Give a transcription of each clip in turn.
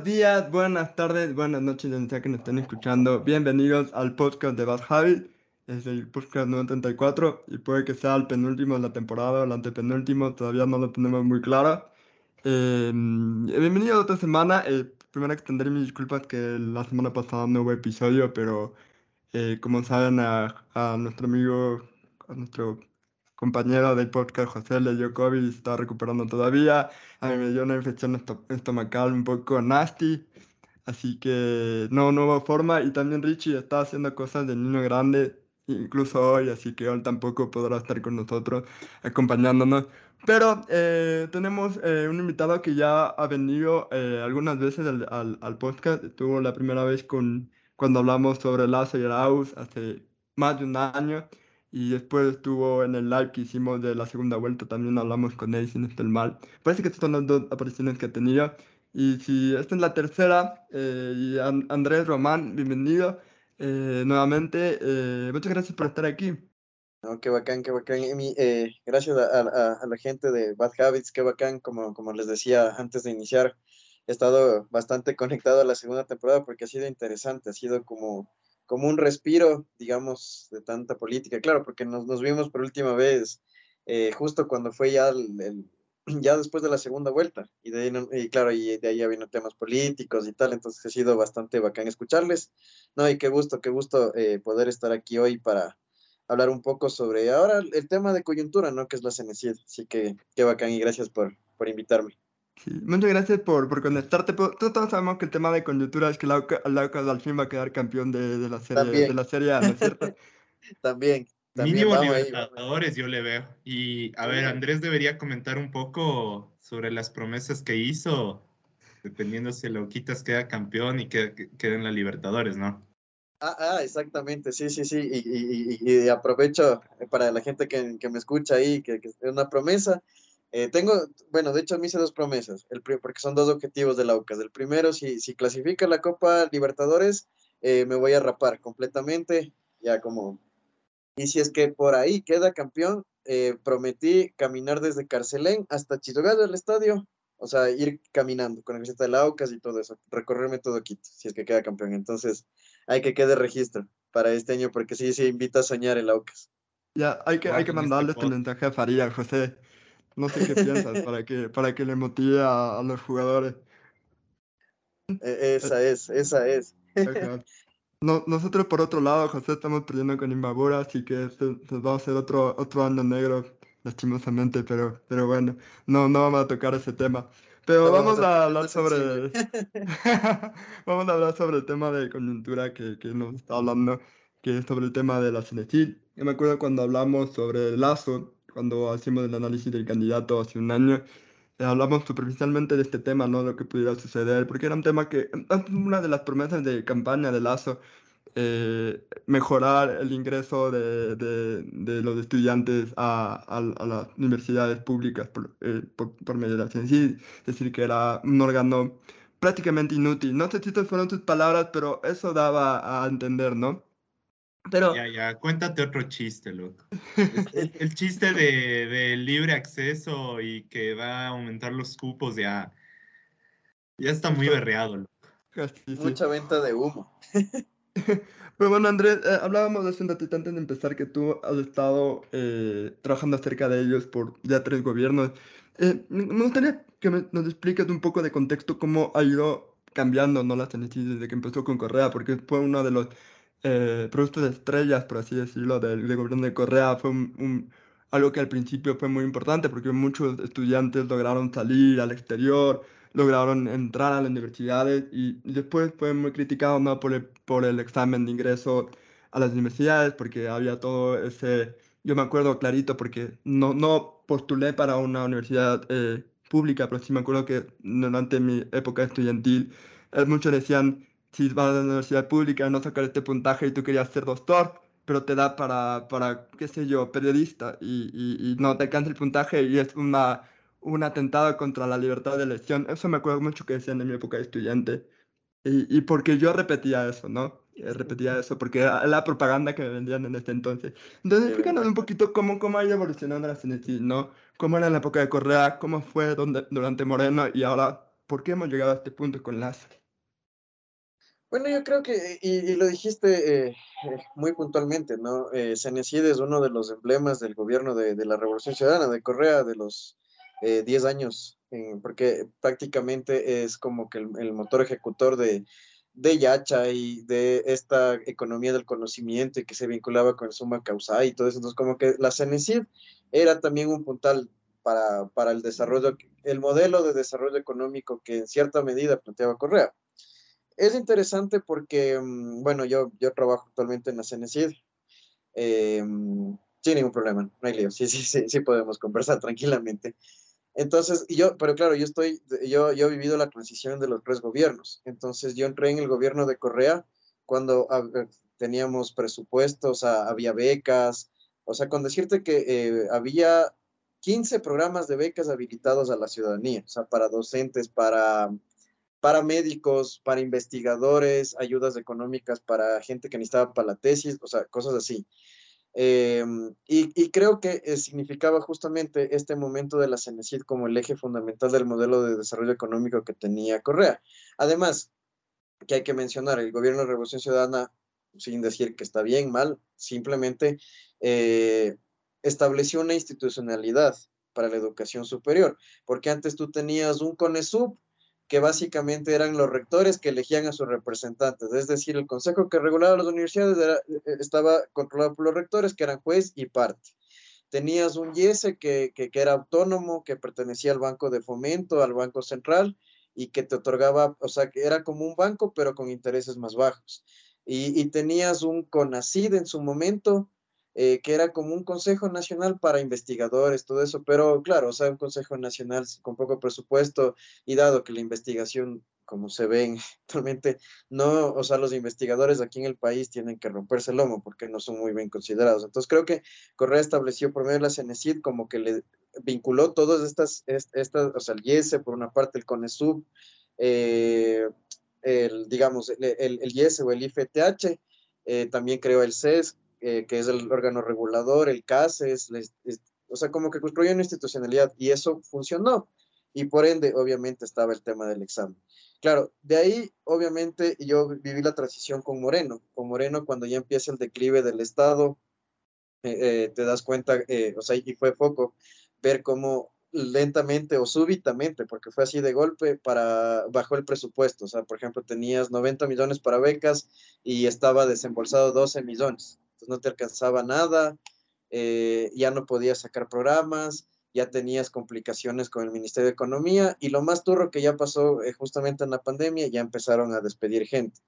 Buenos días, buenas tardes, buenas noches, donde sea que nos estén escuchando. Bienvenidos al podcast de Bad Habit. Es el podcast 934 y puede que sea el penúltimo de la temporada o el antepenúltimo, todavía no lo tenemos muy claro. Eh, bienvenido a otra semana. Eh, primero extenderé mis disculpas que la semana pasada no hubo episodio, pero eh, como saben a, a nuestro amigo, a nuestro compañero del podcast José le dio COVID y está recuperando todavía. A mí me dio una infección estomacal un poco nasty. Así que no, no hubo forma. Y también Richie está haciendo cosas de niño grande, incluso hoy, así que él tampoco podrá estar con nosotros acompañándonos. Pero eh, tenemos eh, un invitado que ya ha venido eh, algunas veces al, al, al, podcast. Estuvo la primera vez con, cuando hablamos sobre Lazo y Arauz hace más de un año. Y después estuvo en el live que hicimos de la segunda vuelta, también hablamos con él sin estar mal. Parece que estas son las dos apariciones que ha tenido. Y si esta es la tercera, eh, y Andrés Román, bienvenido eh, nuevamente. Eh, muchas gracias por estar aquí. No, qué bacán, qué bacán. Eh, gracias a, a, a, la gente de Bad Habits, qué bacán, como, como les decía antes de iniciar, he estado bastante conectado a la segunda temporada porque ha sido interesante, ha sido como como un respiro, digamos, de tanta política. Claro, porque nos, nos vimos por última vez eh, justo cuando fue ya el, ya después de la segunda vuelta. Y, de ahí, y claro, y de ahí ya vino temas políticos y tal, entonces ha sido bastante bacán escucharles. No, y qué gusto, qué gusto eh, poder estar aquí hoy para hablar un poco sobre ahora el tema de coyuntura, ¿no? Que es la CNCID. Así que qué bacán y gracias por, por invitarme. Sí, muchas gracias por, por conectarte. Todos sabemos que el tema de coyuntura es que Laucas al fin va a quedar campeón de, de la serie, También. de la serie A, ¿no es cierto? también, también. Mínimo Libertadores yo le veo. Y a ver, Andrés debería comentar un poco sobre las promesas que hizo, dependiendo si Lauquitas queda campeón y queda, queda en la Libertadores, ¿no? Ah, ah, exactamente, sí, sí, sí. Y, y, y, y aprovecho para la gente que, que me escucha ahí, que, que es una promesa. Eh, tengo, bueno, de hecho me hice dos promesas, el, porque son dos objetivos de la UCAS. El primero, si, si clasifica la Copa Libertadores, eh, me voy a rapar completamente, ya como... Y si es que por ahí queda campeón, eh, prometí caminar desde Carcelén hasta Chitogallo, el estadio, o sea, ir caminando con la camiseta de la UCAS y todo eso, recorrerme todo Quito, si es que queda campeón. Entonces, hay que quede registro para este año, porque sí, se invita a soñar el AUCAS. Ya, hay que, hay que mandarle este mensaje a Faría, José. No sé qué piensas para que, para que le motive a, a los jugadores. E esa es, esa es. No, nosotros por otro lado, José, estamos perdiendo con Imbabura, así que se, se va a hacer otro, otro año negro, lastimosamente, pero, pero bueno, no, no vamos a tocar ese tema. Pero no, vamos, vamos, a hablar sobre vamos a hablar sobre el tema de coyuntura que, que nos está hablando, que es sobre el tema de la Cinecid. Yo me acuerdo cuando hablamos sobre Lazo, cuando hacemos el análisis del candidato hace un año, eh, hablamos superficialmente de este tema, ¿no? Lo que pudiera suceder, porque era un tema que, una de las promesas de campaña de Lazo, eh, mejorar el ingreso de, de, de los estudiantes a, a, a, las universidades públicas por, eh, por, por medio de la ciencia, es decir, que era un órgano prácticamente inútil. No sé si estas fueron tus palabras, pero eso daba a entender, ¿no? Pero... Ya, ya, cuéntate otro chiste, loco. el, el, chiste de, de, libre acceso y que va a aumentar los cupos ya, ya está muy berreado, loco. Sí, sí. Mucha venta de humo. Pero bueno, Andrés, eh, hablábamos hace un ratito antes de empezar que tú has estado eh, trabajando acerca de ellos por ya tres gobiernos. Eh, me gustaría que me, nos expliques un poco de contexto cómo ha ido cambiando ¿no? la Tennessee desde que empezó con Correa, porque fue uno de los eh, productos de estrellas, por así decirlo, del, del gobierno de Correa. Fue un, un, algo que al principio fue muy importante porque muchos estudiantes lograron salir al exterior, lograron entrar a las universidades y después fue muy criticado ¿no? por, el, por el examen de ingreso a las universidades porque había todo ese... Yo me acuerdo clarito porque no, no postulé para una universidad eh, pública, pero sí me acuerdo que durante mi época estudiantil eh, muchos decían, si vas a la universidad pública no sacar este puntaje y tú querías ser doctor, pero te da para, para qué sé yo, periodista y, y, y no te alcanza el puntaje y es una un atentado contra la libertad de elección. Eso me acuerdo mucho que decían en mi época de estudiante. Y, y porque yo repetía eso, ¿no? Repetía eso porque era la propaganda que me vendían en ese entonces. Entonces, explícanos un poquito cómo, cómo ha ido evolucionando la CNC, ¿no? Cómo era en la época de Correa, cómo fue donde, durante Moreno y ahora ¿Por qué hemos llegado a este punto con las? Bueno, yo creo que, y, lo dijiste eh, eh, muy puntualmente, ¿no? Eh, es uno de los emblemas del gobierno de, la Revolución Ciudadana, de Correa, de los 10 años, porque prácticamente es como que el, motor ejecutor de, de, Yacha y de esta economía del conocimiento y que se vinculaba con el Suma Causa y todo eso. Entonces, como que la CENESID era también un puntal para, para el desarrollo, el modelo de desarrollo económico que en cierta medida planteaba Correa es interesante porque, mm, bueno, yo, yo trabajo actualmente en la CNCID. Eh, sin ningún problema, no hay lío. Sí, sí, sí, sí podemos conversar tranquilamente. Entonces, yo, pero claro, yo estoy, yo, yo he vivido la transición de los tres gobiernos. Entonces, yo entré en el gobierno de Correa cuando eh, teníamos presupuestos, había becas, o sea, con decirte que eh, había 15 programas de becas habilitados a la ciudadanía, o sea, para docentes, para para médicos, para investigadores, ayudas económicas para gente que necesitaba para la tesis, o sea, cosas así. Em, y, creo que eh, significaba justamente este momento de la CENESID como el eje fundamental del modelo de desarrollo económico que tenía Correa. Además, que hay que mencionar, el gobierno de Revolución Ciudadana, sin decir que está bien, mal, simplemente eh, estableció una institucionalidad para la educación superior, porque antes tú tenías un CONESUB, que básicamente eran los rectores que elegían a sus representantes, es decir, el consejo que regulaba las universidades eh, estaba controlado por los rectores, que eran juez y parte. Tenías un IESE que, que, era autónomo, que pertenecía al Banco de Fomento, al Banco Central, y que te otorgaba, o sea, que era como un banco, pero con intereses más bajos. Y, y tenías un CONACID en su momento, eh, que era como un Consejo Nacional para investigadores, todo eso, pero claro, o sea, un Consejo Nacional con poco presupuesto y dado que la investigación, como se ven actualmente, no, o sea, los investigadores aquí en el país tienen que romperse el lomo porque no son muy bien considerados. Entonces creo que Correa estableció por medio de la CENESID como que le vinculó todas estas, estas o sea, el IESE, por una parte el CONESUB, eh, el, digamos, el, el, IESE o el IFTH, eh, también creó el CES, eh, que es el órgano regulador, el CASES, o sea, como que construyó una institucionalidad y eso funcionó. Y por ende, obviamente, estaba el tema del examen. Claro, de ahí, obviamente, yo viví la transición con Moreno. Con Moreno, cuando ya empieza el declive del Estado, eh, eh, te das cuenta, o sea, y fue foco, ver cómo lentamente o súbitamente, porque fue así de golpe, para bajó el presupuesto. O sea, por ejemplo, tenías 90 millones para becas y estaba desembolsado 12 millones no te alcanzaba nada, eh, ya no podías sacar programas, ya tenías complicaciones con el Ministerio de Economía y lo más turro que ya pasó eh, justamente en la pandemia, ya empezaron a despedir gente.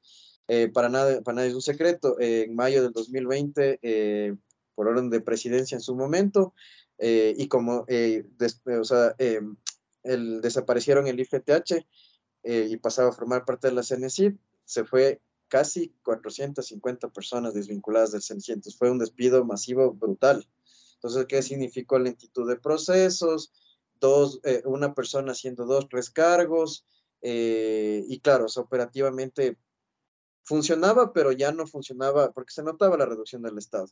Eh, para, nada, para nadie es un secreto, en mayo del 2020, por orden de presidencia en su momento, y como o sea, el, desaparecieron el IFTH y pasaba a formar parte de la CNCID, se fue casi 450 personas desvinculadas del Cenicientos. Fue un despido masivo brutal. Entonces, ¿qué significó lentitud de procesos? Dos, eh, una persona haciendo dos, tres cargos. Eh, y claro, operativamente funcionaba, pero ya no funcionaba porque se notaba la reducción del Estado.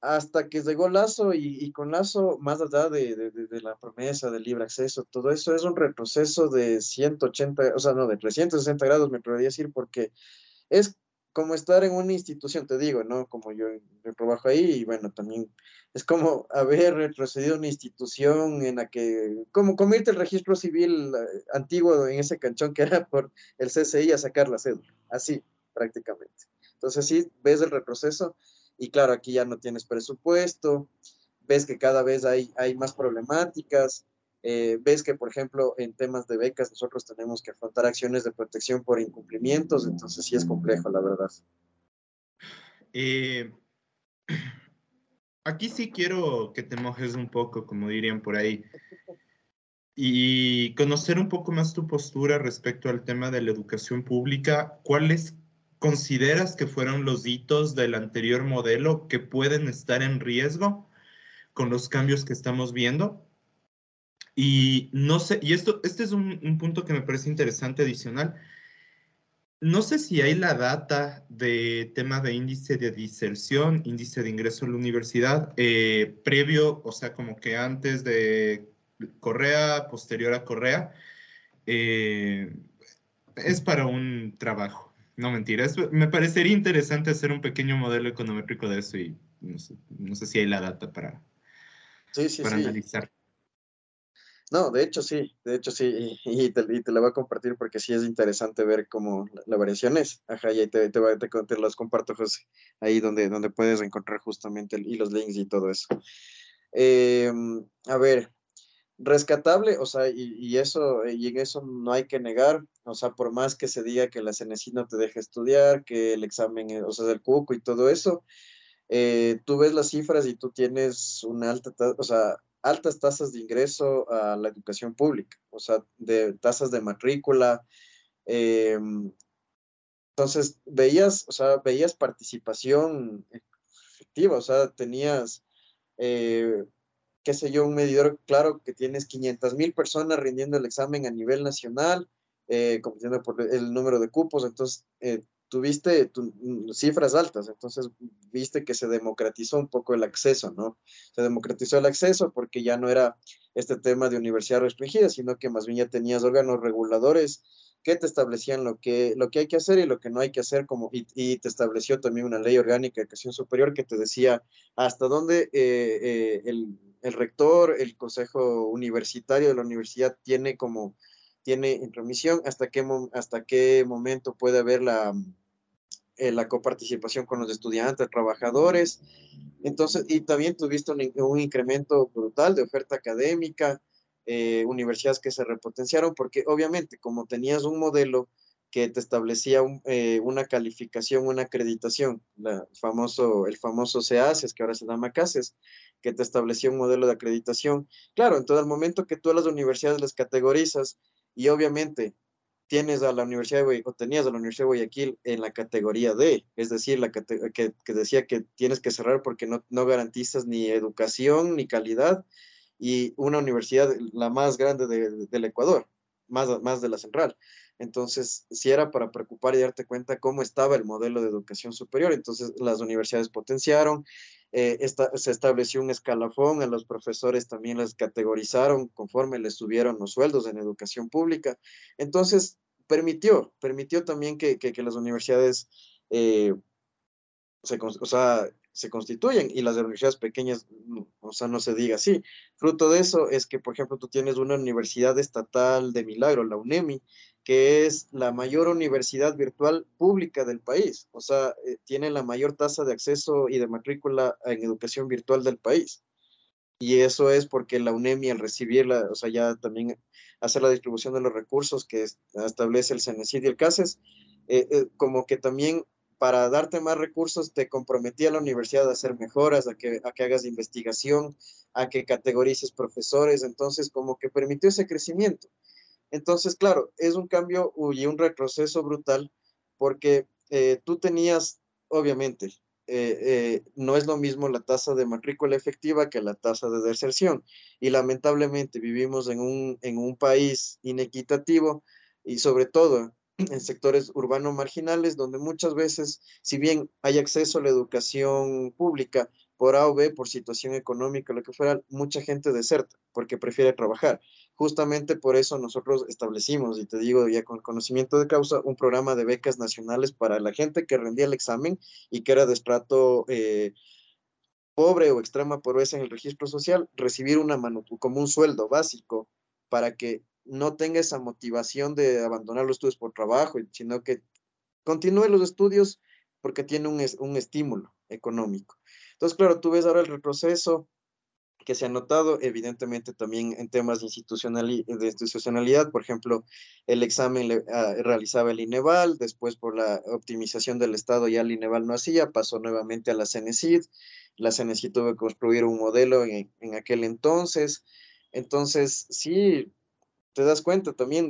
Hasta que llegó Lazo y, con Lazo, más allá de, de, la promesa del libre acceso, todo eso es un retroceso de 180, o sea, no, de 360 grados, me podría decir, porque es como estar en una institución, te digo, ¿no? Como yo, trabajo ahí y bueno, también es como haber retrocedido una institución en la que, como convierte el registro civil eh, antiguo en ese canchón que era por el CCI a sacar la cédula, así prácticamente. Entonces sí, ves el retroceso y claro, aquí ya no tienes presupuesto, ves que cada vez hay, hay más problemáticas, eh, ves que, por ejemplo, en temas de becas nosotros tenemos que afrontar acciones de protección por incumplimientos, entonces sí es complejo, la verdad. Eh, aquí sí quiero que te mojes un poco, como dirían por ahí, y conocer un poco más tu postura respecto al tema de la educación pública. ¿Cuáles consideras que fueron los hitos del anterior modelo que pueden estar en riesgo con los cambios que estamos viendo? Y no sé, y esto, este es un, punto que me parece interesante adicional. No sé si hay la data de tema de índice de diserción, índice de ingreso a la universidad, eh, previo, o sea, como que antes de Correa, posterior a Correa. eh, es para un trabajo, no mentira. me parecería interesante hacer un pequeño modelo econométrico de eso y no sé, si hay la data para, para analizar. No, de hecho sí, de hecho sí, y, te, la voy a compartir porque sí es interesante ver cómo la, variación es. Ajá, y ahí te, te, te, las comparto, José, ahí donde, donde puedes encontrar justamente y los links y todo eso. Em, a ver, rescatable, o sea, y, eso, y en eso no hay que negar, o sea, por más que se diga que la CNC no te deja estudiar, que el examen, o sea, del cuco y todo eso, eh, tú ves las cifras y tú tienes una alta, o sea, altas tasas de ingreso a la educación pública, o sea, de tasas de matrícula. Em, entonces, veías, o sea, veías participación efectiva, o sea, tenías, eh, qué sé yo, un medidor claro que tienes 500 mil personas rindiendo el examen a nivel nacional, eh, compitiendo por el número de cupos, entonces eh, tuviste mm, cifras altas, entonces viste que se democratizó un poco el acceso, ¿no? Se democratizó el acceso porque ya no era este tema de universidad restringida, sino que más bien ya tenías órganos reguladores que te establecían lo que, lo que hay que hacer y lo que no hay que hacer, como, y, te estableció también una ley orgánica de educación superior que te decía hasta dónde eh, eh, el rector, el consejo universitario de la universidad tiene como tiene intromisión, hasta qué, hasta qué momento puede haber la, eh, la coparticipación con los estudiantes, trabajadores. Entonces, y también tuviste un, un incremento brutal de oferta académica, eh, universidades que se repotenciaron, porque obviamente como tenías un modelo que te establecía eh, una calificación, una acreditación, la famoso, el famoso CACES, que ahora se llama CACES, que te establecía un modelo de acreditación. Claro, en todo el momento que tú a las universidades les categorizas y obviamente tienes a la Universidad de o tenías a la Universidad de Guayaquil en la categoría D, es decir, la que, que, decía que tienes que cerrar porque no, no garantizas ni educación ni calidad y una universidad la más grande del Ecuador, más, más de la central. Entonces, si era para preocupar y darte cuenta cómo estaba el modelo de educación superior, entonces las universidades potenciaron, eh, se estableció un escalafón, a los profesores también les categorizaron conforme les subieron los sueldos en educación pública. Entonces, permitió, permitió también que, que, las universidades eh, se, o sea, se constituyen y las universidades pequeñas, mm, o sea, no se diga así. Fruto de eso es que, por ejemplo, tú tienes una universidad estatal de milagro, la UNEMI, que es la mayor universidad virtual pública del país, o sea, eh, tiene la mayor tasa de acceso y de matrícula en educación virtual del país. Y eso es porque la UNEMI al recibirla, o sea, ya también hacer la distribución de los recursos que establece el CENESID y el CASES, eh, eh, como que también para darte más recursos te comprometía la universidad a hacer mejoras, a que, a que hagas investigación, a que categorices profesores, entonces como que permitió ese crecimiento. Entonces, claro, es un cambio y un retroceso brutal porque eh, tú tenías, obviamente, eh, eh, no es lo mismo la tasa de matrícula efectiva que la tasa de deserción. Y lamentablemente vivimos en un, en un país inequitativo y sobre todo en sectores urbanos marginales, donde muchas veces, si bien hay acceso a la educación pública por A o B, por situación económica, lo que fuera, mucha gente deserta porque prefiere trabajar. Justamente por eso nosotros establecimos, y te digo ya con conocimiento de causa, un programa de becas nacionales para la gente que rendía el examen y que era de estrato eh, pobre o extrema pobreza en el registro social, recibir una mano, como un sueldo básico para que no tenga esa motivación de abandonar los estudios por trabajo, sino que continúe los estudios porque tiene un, un estímulo económico. Entonces, claro, tú ves ahora el retroceso que se ha notado, evidentemente también en temas de, de institucionalidad, por ejemplo, el examen ah, realizaba el INEVAL, después por la optimización del Estado ya el INEVAL no hacía, pasó nuevamente a la CENESID, la CENESID tuvo que construir un modelo en, en aquel entonces, entonces sí, te das cuenta también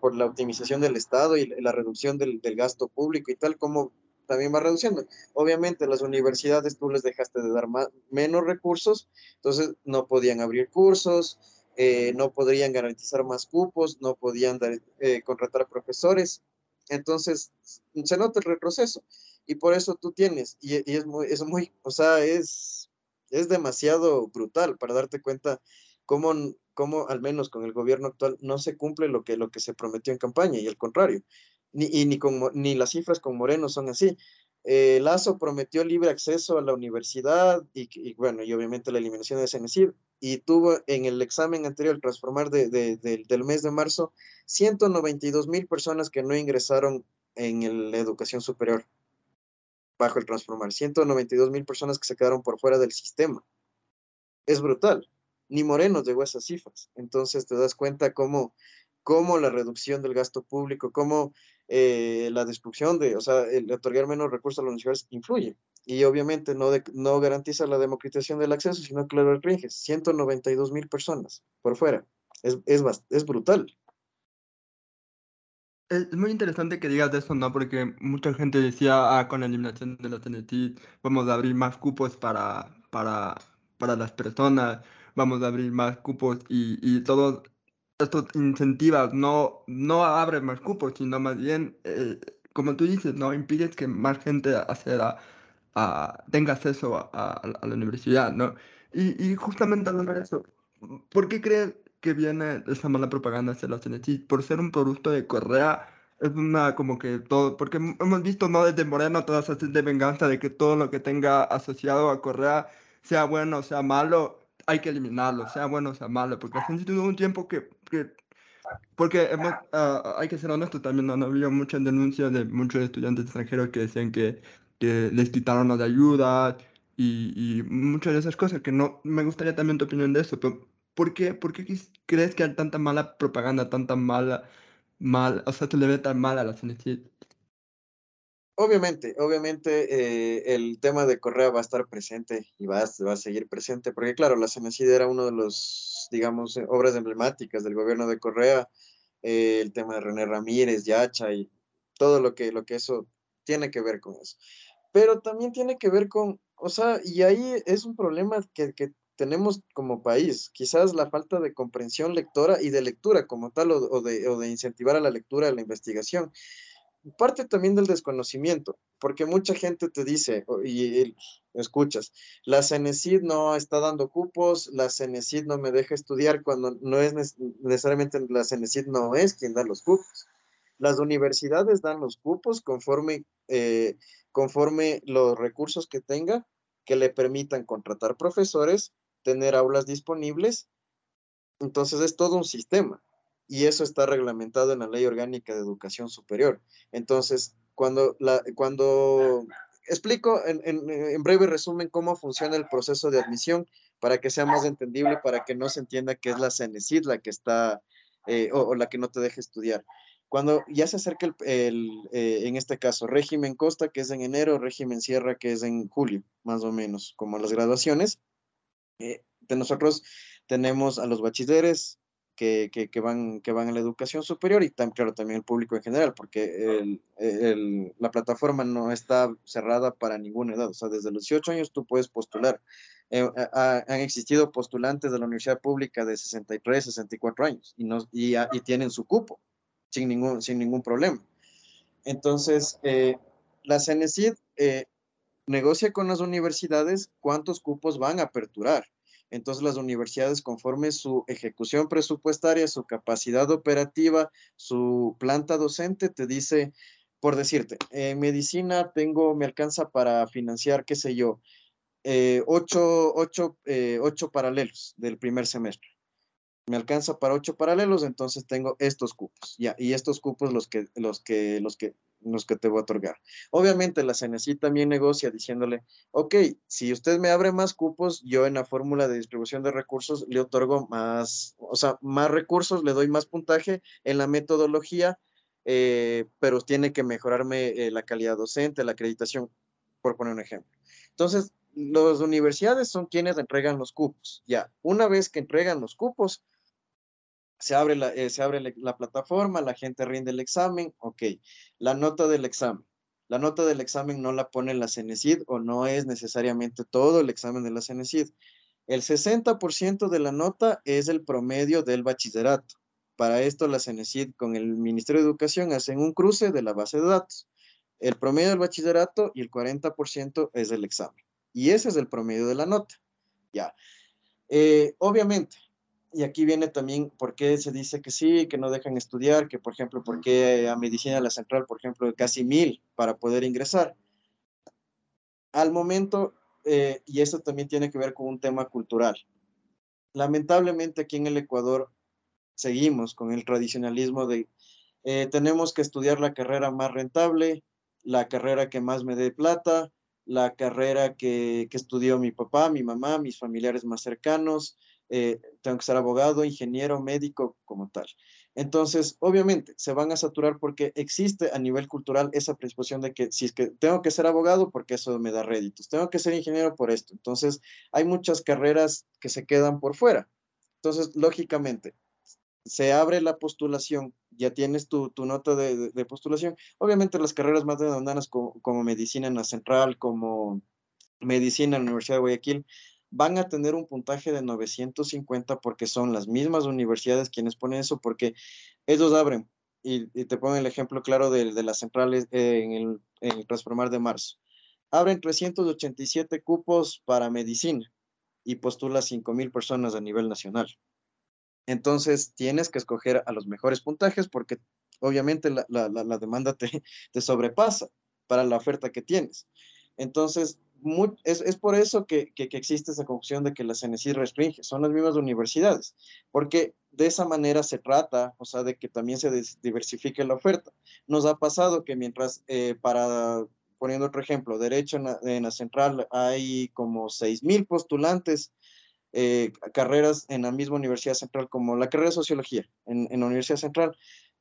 por la optimización del Estado y la reducción del, gasto público y tal, como también va reduciendo. Obviamente las universidades tú les dejaste de dar más, menos recursos, entonces no podían abrir cursos, eh, no podrían garantizar más cupos, no podían eh, contratar profesores. Entonces se nota el retroceso y por eso tú tienes, y, es, muy, es muy, o sea, es, es demasiado brutal para darte cuenta cómo cómo al menos con el gobierno actual no se cumple lo que, lo que se prometió en campaña y al contrario, ni, y ni, con, ni las cifras con Moreno son así. Eh, Lazo prometió libre acceso a la universidad y, bueno, y obviamente la eliminación de CENESID y tuvo en el examen anterior, el transformar de, del mes de marzo, 192 mil personas que no ingresaron en la educación superior bajo el transformar, 192 mil personas que se quedaron por fuera del sistema. Es brutal. Ni Moreno llegó a esas cifras. Entonces te das cuenta cómo, cómo la reducción del gasto público, cómo eh, la destrucción de, o sea, el otorgar menos recursos a las universidades influye. Y obviamente no, no garantiza la democratización del acceso, sino que lo restringe. 192 mil personas por fuera. Es, es, es brutal. Es muy interesante que digas eso, ¿no? Porque mucha gente decía, ah, con la eliminación de la TNT vamos a abrir más cupos para, para, para las personas, vamos a abrir más cupos y, y todo esto incentiva, no, no abre más cupos, sino más bien, eh, como tú dices, no impides que más gente acceda a, tenga acceso a, la universidad, ¿no? Y, y justamente hablando de eso, ¿por qué crees que viene esa mala propaganda hacia la CNC? Por ser un producto de Correa, es una como que todo, porque hemos visto, ¿no? Desde Moreno todas esas de venganza de que todo lo que tenga asociado a Correa, sea bueno o sea malo, hay que eliminarlo, sea bueno o sea malo, porque hace un tiempo que, que porque hemos, ah, hay que ser honesto también, no había muchas denuncias de muchos estudiantes extranjeros que decían que, que les quitaron las ayudas y, y, muchas de esas cosas, que no, me gustaría también tu opinión de eso, pero ¿por qué, por qué crees que hay tanta mala propaganda, tanta mala, mal, o sea, se le ve tan mal a la CNC? Obviamente, obviamente eh, el tema de Correa va a estar presente y va a, va a seguir presente, porque claro, la CENESID era uno de los, digamos, eh, obras emblemáticas del gobierno de Correa, eh, el tema de René Ramírez, Yacha y todo lo que, lo que eso tiene que ver con eso. Pero también tiene que ver con, o sea, y ahí es un problema que, que tenemos como país, quizás la falta de comprensión lectora y de lectura como tal, o, o, de, o de incentivar a la lectura, a la investigación parte también del desconocimiento, porque mucha gente te dice, y, escuchas, la CENESID no está dando cupos, la CENESID no me deja estudiar cuando no es necesariamente la CENESID no es quien da los cupos. Las universidades dan los cupos conforme, eh, conforme los recursos que tenga que le permitan contratar profesores, tener aulas disponibles. Entonces es todo un sistema y eso está reglamentado en la Ley Orgánica de Educación Superior. Entonces, cuando, la, cuando explico en, en, breve resumen cómo funciona el proceso de admisión para que sea más entendible, para que no se entienda que es la CENESID la que está eh, o, la que no te deja estudiar. Cuando ya se acerca el, el eh, en este caso, régimen Costa, que es en enero, régimen Sierra, que es en julio, más o menos, como las graduaciones, eh, de nosotros tenemos a los bachilleres, que, que, van, que van a la educación superior y también, claro, también el público en general, porque el, el, la plataforma no está cerrada para ninguna edad, o sea, desde los 18 años tú puedes postular. Eh, han existido postulantes de la universidad pública de 63, 64 años y, no, y, y tienen su cupo sin ningún, sin ningún problema. Entonces, eh, la CENESID eh, negocia con las universidades cuántos cupos van a aperturar entonces las universidades, conforme su ejecución presupuestaria, su capacidad operativa, su planta docente, te dice, por decirte, en medicina tengo, me alcanza para financiar, qué sé yo, eh, ocho, ocho, eh, ocho paralelos del primer semestre. Me alcanza para ocho paralelos, entonces tengo estos cupos, ya, y estos cupos los que, los que, los que, los que te voy a otorgar. Obviamente la CNC también negocia diciéndole, ok, si usted me abre más cupos, yo en la fórmula de distribución de recursos le otorgo más, o sea, más recursos, le doy más puntaje en la metodología, eh, pero tiene que mejorarme eh, la calidad docente, la acreditación, por poner un ejemplo. Entonces, las universidades son quienes entregan los cupos. Ya, una vez que entregan los cupos, se abre, la, eh, se abre la plataforma, la gente rinde el examen, ok. La nota del examen. La nota del examen no la pone la CENESID o no es necesariamente todo el examen de la CENESID. El 60% de la nota es el promedio del bachillerato. Para esto la CENESID con el Ministerio de Educación hacen un cruce de la base de datos. El promedio del bachillerato y el 40% es el examen. Y ese es el promedio de la nota. Ya. Eh, obviamente, y aquí viene también por qué se dice que sí, que no dejan estudiar, que por ejemplo, por qué a medicina la central, por ejemplo, casi mil para poder ingresar. Al momento, eh, y eso también tiene que ver con un tema cultural. Lamentablemente aquí en el Ecuador seguimos con el tradicionalismo de eh, tenemos que estudiar la carrera más rentable, la carrera que más me dé plata, la carrera que, que estudió mi papá, mi mamá, mis familiares más cercanos, eh, tengo que ser abogado, ingeniero, médico, como tal. Entonces, obviamente, se van a saturar porque existe a nivel cultural esa predisposición de que si es que tengo que ser abogado porque eso me da réditos, tengo que ser ingeniero por esto. Entonces, hay muchas carreras que se quedan por fuera. Entonces, lógicamente, se abre la postulación, ya tienes tu, nota de, postulación. Obviamente, las carreras más demandadas como, como medicina en la central, como medicina en la Universidad de Guayaquil, van a tener un puntaje de 950 porque son las mismas universidades quienes ponen eso, porque ellos abren, y, te pongo el ejemplo claro de, de las centrales eh, en, el, en, transformar de marzo, abren 387 cupos para medicina y postula 5.000 personas a nivel nacional. Entonces tienes que escoger a los mejores puntajes porque obviamente la, la, la demanda te, te sobrepasa para la oferta que tienes. Entonces, es, por eso que, existe esa confusión de que la CNC restringe, son las mismas universidades, porque de esa manera se trata, o sea, de que también se diversifique la oferta. Nos ha pasado que mientras, eh, para, poniendo otro ejemplo, derecho en la, central hay como 6.000 postulantes, eh, carreras en la misma universidad central, como la carrera de sociología en, la Universidad Central,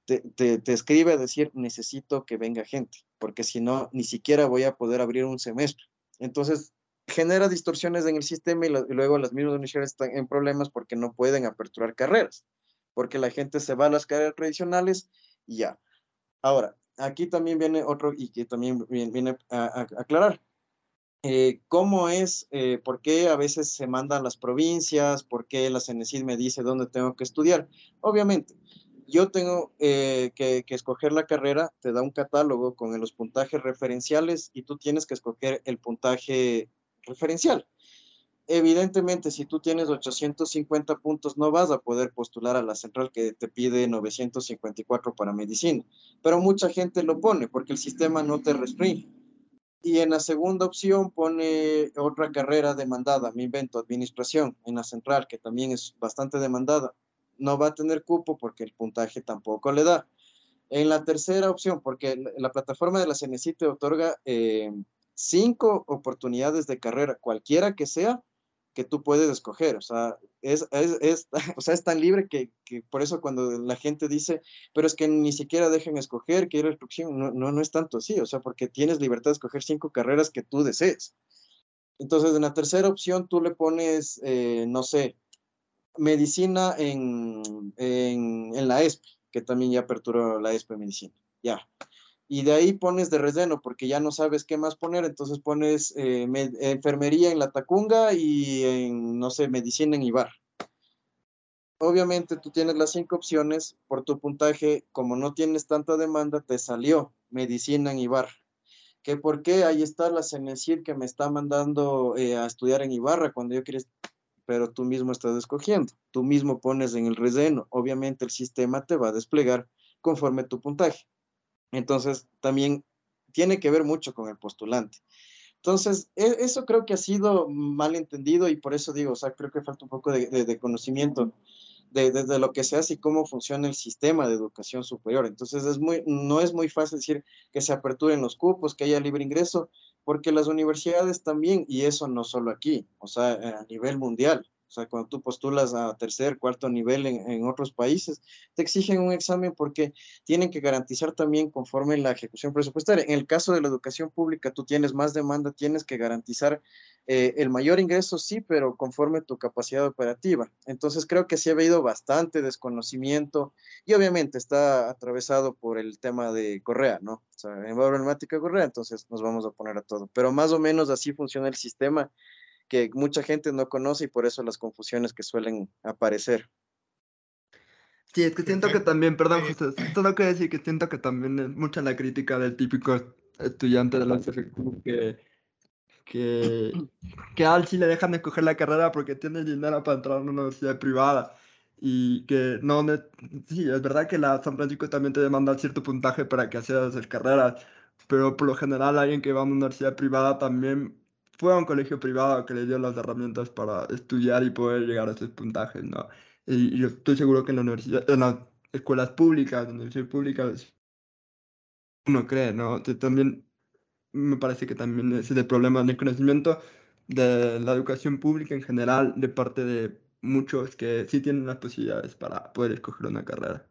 te, te, escribe a decir, necesito que venga gente, porque si no, ni siquiera voy a poder abrir un semestre. Entonces, genera distorsiones en el sistema y, luego las mismas universidades están en problemas porque no pueden aperturar carreras, porque la gente se va a las carreras tradicionales y ya. Ahora, aquí también viene otro y que también viene a, aclarar. Eh, ¿Cómo es, eh, por qué a veces se mandan las provincias, por qué la CENESID me dice dónde tengo que estudiar? Obviamente, yo tengo eh, que, escoger la carrera, te da un catálogo con los puntajes referenciales y tú tienes que escoger el puntaje referencial. Evidentemente, si tú tienes 850 puntos, no vas a poder postular a la central que te pide 954 para medicina, pero mucha gente lo pone porque el sistema no te restringe. Y en la segunda opción pone otra carrera demandada, me invento, administración, en la central, que también es bastante demandada no va a tener cupo porque el puntaje tampoco le da. En la tercera opción, porque la, plataforma de la CNC te otorga eh, cinco oportunidades de carrera, cualquiera que sea, que tú puedes escoger. O sea, es, es, o sea, es tan libre que, que, por eso cuando la gente dice, pero es que ni siquiera dejan escoger, que hay restricción, no, no, no es tanto así. O sea, porque tienes libertad de escoger cinco carreras que tú desees. Entonces, en la tercera opción tú le pones, eh, no sé, medicina en, en, la ESP, que también ya aperturó la ESP Medicina, ya. Y de ahí pones de relleno, porque ya no sabes qué más poner, entonces pones eh, enfermería en la Tacunga y en, no sé, medicina en Ibar. Obviamente tú tienes las cinco opciones, por tu puntaje, como no tienes tanta demanda, te salió medicina en Ibar. ¿Qué por qué? Ahí está la CENESID que me está mandando eh, a estudiar en Ibarra cuando yo quiero pero tú mismo estás escogiendo, tú mismo pones en el relleno, obviamente el sistema te va a desplegar conforme tu puntaje. Entonces, también tiene que ver mucho con el postulante. Entonces, e, eso creo que ha sido mal entendido y por eso digo, o sea, creo que falta un poco de, conocimiento de, lo que se hace y cómo funciona el sistema de educación superior. Entonces, es muy, no es muy fácil decir que se aperturen los cupos, que haya libre ingreso, porque las universidades también, y eso no solo aquí, o sea, a nivel mundial, o sea, cuando tú postulas a tercer, cuarto nivel en, en, otros países, te exigen un examen porque tienen que garantizar también conforme la ejecución presupuestaria. En el caso de la educación pública, tú tienes más demanda, tienes que garantizar eh, el mayor ingreso, sí, pero conforme tu capacidad operativa. Entonces, creo que sí ha habido bastante desconocimiento y obviamente está atravesado por el tema de Correa, ¿no? O sea, en problemática Correa, entonces nos vamos a poner a todo. Pero más o menos así funciona el sistema que mucha gente no conoce y por eso las confusiones que suelen aparecer. Sí, es que siento que también, perdón, José, tengo que decir que siento que también es mucha la crítica del típico estudiante de la CFQ que, que, que a él sí le dejan escoger la carrera porque tiene dinero para entrar a una universidad privada. y que no, sí, es verdad que la San Francisco también te demanda cierto puntaje para que accedas a carreras, pero por lo general alguien que va a una universidad privada también fue a un colegio privado que le dio las herramientas para estudiar y poder llegar a esos puntajes, ¿no? Y, yo estoy seguro que en la universidad, en las escuelas públicas, en las universidades públicas, uno cree, ¿no? también me parece que también es el problema del conocimiento de la educación pública en general de parte de muchos que sí tienen las posibilidades para poder escoger una carrera.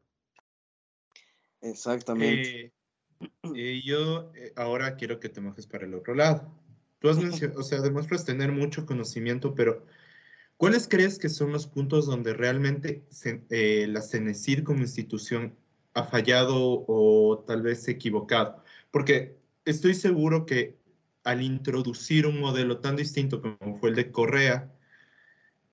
Exactamente. Eh, eh, yo eh, ahora quiero que te mojes para el otro lado. Tú has mencionado, o sea, demuestras tener mucho conocimiento, pero ¿cuáles crees que son los puntos donde realmente la CENESID como institución ha fallado o tal vez se equivocado? Porque estoy seguro que al introducir un modelo tan distinto como fue el de Correa,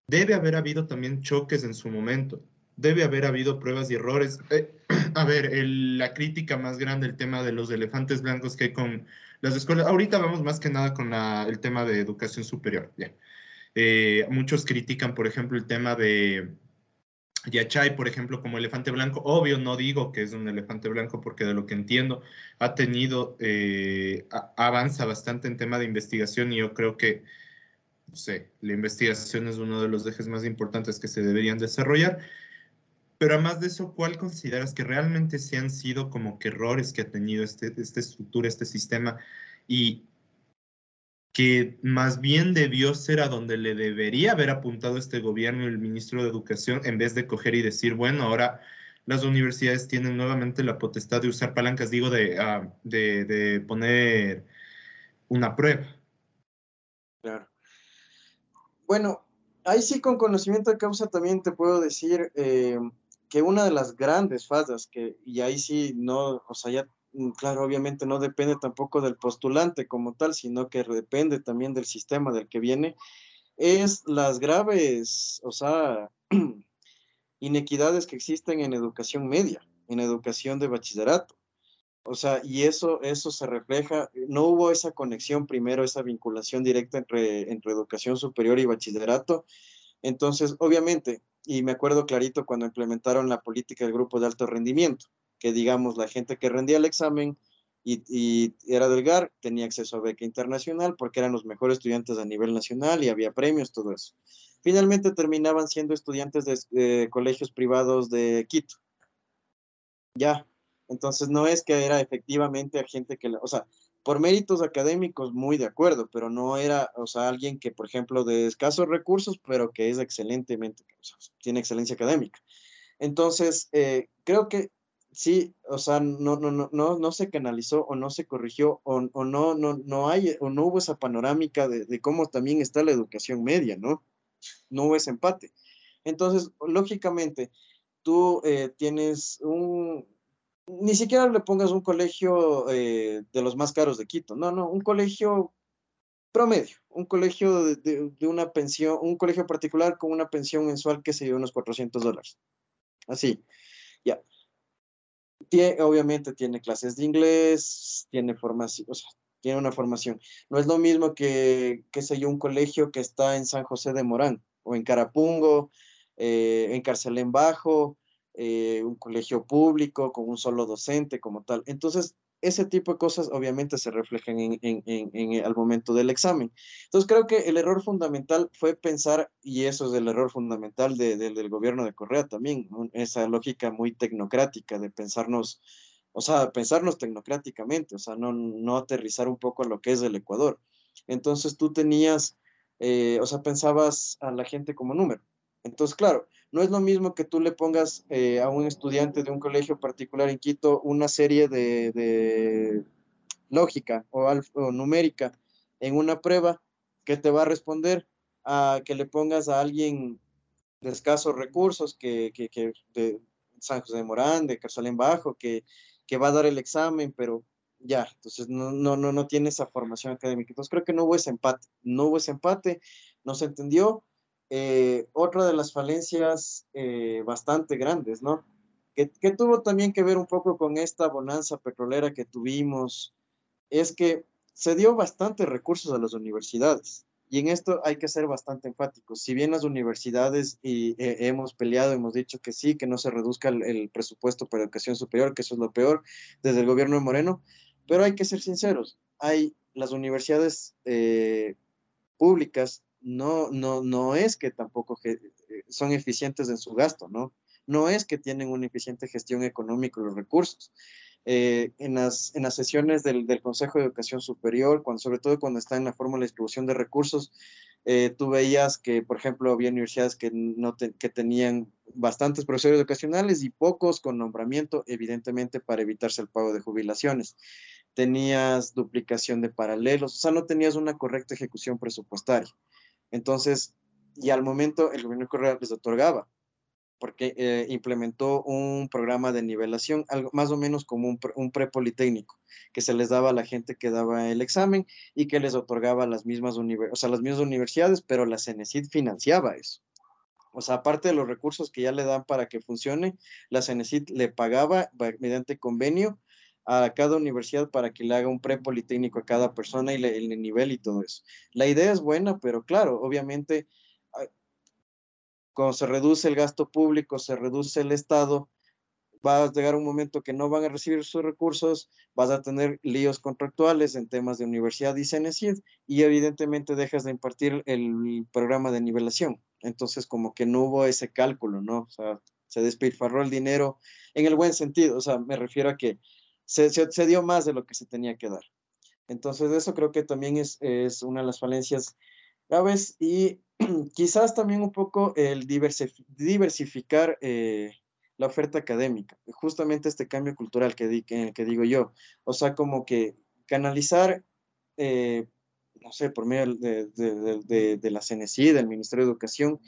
debe haber habido también choques en su momento, debe haber habido pruebas y errores. Eh, a ver, la crítica más grande, el tema de los elefantes blancos que hay con las escuelas, ahorita vamos más que nada con el tema de educación superior. Eh, muchos critican, por ejemplo, el tema de Yachay, por ejemplo, como elefante blanco. Obvio, no digo que es un elefante blanco porque de lo que entiendo ha tenido, eh, avanza bastante en tema de investigación y yo creo que no sé, la investigación es uno de los ejes más importantes que se deberían desarrollar. Pero además de eso, ¿cuál consideras que realmente se han sido como que errores que ha tenido este, esta estructura, este sistema y que más bien debió ser a donde le debería haber apuntado este gobierno y el ministro de Educación en vez de coger y decir, bueno, ahora las universidades tienen nuevamente la potestad de usar palancas, digo, de, ah, de, de poner una prueba. Claro. Bueno, ahí sí con conocimiento de causa también te puedo decir eh, que una de las grandes fallas que, y ahí sí no, o sea, ya, mm, claro, obviamente no depende tampoco del postulante como tal, sino que depende también del sistema del que viene, es las graves, o sea, inequidades que existen en educación media, en educación de bachillerato. O sea, y eso, eso se refleja, no hubo esa conexión primero, esa vinculación directa entre, entre educación superior y bachillerato. Entonces, obviamente, y me acuerdo clarito cuando implementaron la política del grupo de alto rendimiento, que digamos, la gente que rendía el examen y, y, era del GAR tenía acceso a beca internacional porque eran los mejores estudiantes a nivel nacional y había premios, todo eso. Finalmente terminaban siendo estudiantes de colegios privados de Quito. Ya, entonces no es que era efectivamente a gente que, o sea, por méritos académicos muy de acuerdo, pero no era, o sea, alguien que, por ejemplo, de escasos recursos, pero que es excelentemente, o sea, tiene excelencia académica. Entonces, eh, creo que sí, o sea, no, no, no, no, no se canalizó o no se corrigió o, o no, no, no hay, o no hubo esa panorámica de, de, cómo también está la educación media, ¿no? No hubo ese empate. Entonces, lógicamente, tú eh, tienes un, ni siquiera le pongas un colegio eh, de los más caros de Quito, no, no, un colegio promedio, un colegio de, una pensión, un colegio particular con una pensión mensual que se dio unos 400 dólares. Así, ya. obviamente tiene clases de inglés, tiene formación, o sea, tiene una formación. No es lo mismo que, qué sé yo, un colegio que está en San José de Morán o en Carapungo, eh, en Carcelén Bajo, eh, un colegio público con un solo docente como tal. Entonces, ese tipo de cosas obviamente se reflejan en, en, al momento del examen. Entonces, creo que el error fundamental fue pensar, y eso es el error fundamental de, del gobierno de Correa también, esa lógica muy tecnocrática de pensarnos, o sea, pensarnos tecnocráticamente, o sea, no, no aterrizar un poco lo que es el Ecuador. Entonces, tú tenías, eh, o sea, pensabas a la gente como número. Entonces, claro, no es lo mismo que tú le pongas eh, a un estudiante de un colegio particular en Quito una serie de, lógica o, numérica en una prueba que te va a responder a que le pongas a alguien de escasos recursos, que, de San José de Morán, de Carzalén Bajo, que, que va a dar el examen, pero ya, entonces no, no, no, no tiene esa formación académica. Entonces creo que no hubo ese empate, no hubo ese empate, no se entendió eh, otra de las falencias eh, bastante grandes, ¿no? Que, tuvo también que ver un poco con esta bonanza petrolera que tuvimos, es que se dio bastantes recursos a las universidades. Y en esto hay que ser bastante enfáticos. Si bien las universidades y, eh, hemos peleado, hemos dicho que sí, que no se reduzca el, presupuesto para educación superior, que eso es lo peor desde el gobierno de Moreno, pero hay que ser sinceros. Hay las universidades públicas, no, no, no es que tampoco eh, son eficientes en su gasto, ¿no? No es que tienen una eficiente gestión económica de los recursos. Eh, en, las, en las sesiones del, del, Consejo de Educación Superior, cuando, sobre todo cuando está en la fórmula de distribución de recursos, eh, tú veías que, por ejemplo, había universidades que, no que tenían bastantes profesores educacionales y pocos con nombramiento, evidentemente para evitarse el pago de jubilaciones. Tenías duplicación de paralelos, o sea, no tenías una correcta ejecución presupuestaria. Entonces, y al momento el gobierno Correa les otorgaba porque eh, implementó un programa de nivelación, algo más o menos como un, un prepolitécnico, que se les daba a la gente que daba el examen y que les otorgaba las mismas, o sea, las mismas universidades, pero la CENESID financiaba eso. O sea, aparte de los recursos que ya le dan para que funcione, la CENESID le pagaba mediante convenio a cada universidad para que le haga un prepolitécnico a cada persona y le, el nivel y todo eso. La idea es buena, pero claro, obviamente cuando se reduce el gasto público, se reduce el Estado, va a llegar un momento que no van a recibir sus recursos, vas a tener líos contractuales en temas de universidad y CENESID y evidentemente dejas de impartir el programa de nivelación. Entonces como que no hubo ese cálculo, ¿no? O sea, se despilfarró el dinero en el buen sentido, o sea, me refiero a que se, se, dio más de lo que se tenía que dar. Entonces eso creo que también es, es una de las falencias graves y quizás también un poco el diversificar eh, la oferta académica, justamente este cambio cultural que, que, digo yo, o sea, como que canalizar, eh, no sé, por medio de, de, de, la CNC, del Ministerio de Educación,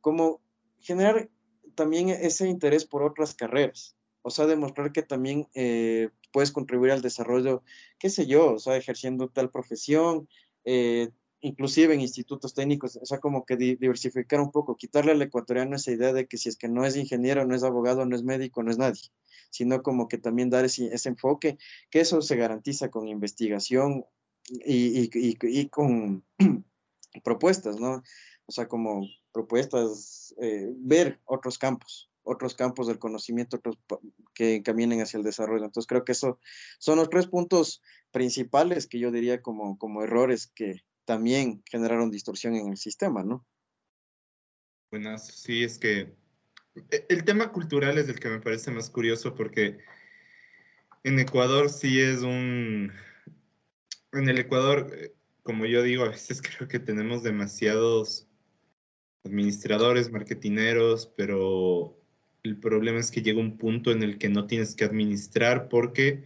como generar también ese interés por otras carreras, o sea, demostrar que también eh, puedes contribuir al desarrollo, qué sé yo, o sea, ejerciendo tal profesión, eh, inclusive en institutos técnicos, o sea, como que diversificar un poco, quitarle al ecuatoriano esa idea de que si es que no es ingeniero, no es abogado, no es médico, no es nadie, sino como que también dar ese, enfoque, que eso se garantiza con investigación y, con propuestas, ¿no? O sea, como propuestas, eh, ver otros campos, otros campos del conocimiento que caminen hacia el desarrollo. Entonces creo que eso son los tres puntos principales que yo diría como, como errores que, también generaron distorsión en el sistema, ¿no? Bueno, sí, es que e, el tema cultural es el que me parece más curioso porque en Ecuador sí es un... En el Ecuador, eh, como yo digo, a veces creo que tenemos demasiados administradores, marketineros, pero el problema es que llega un punto en el que no tienes que administrar porque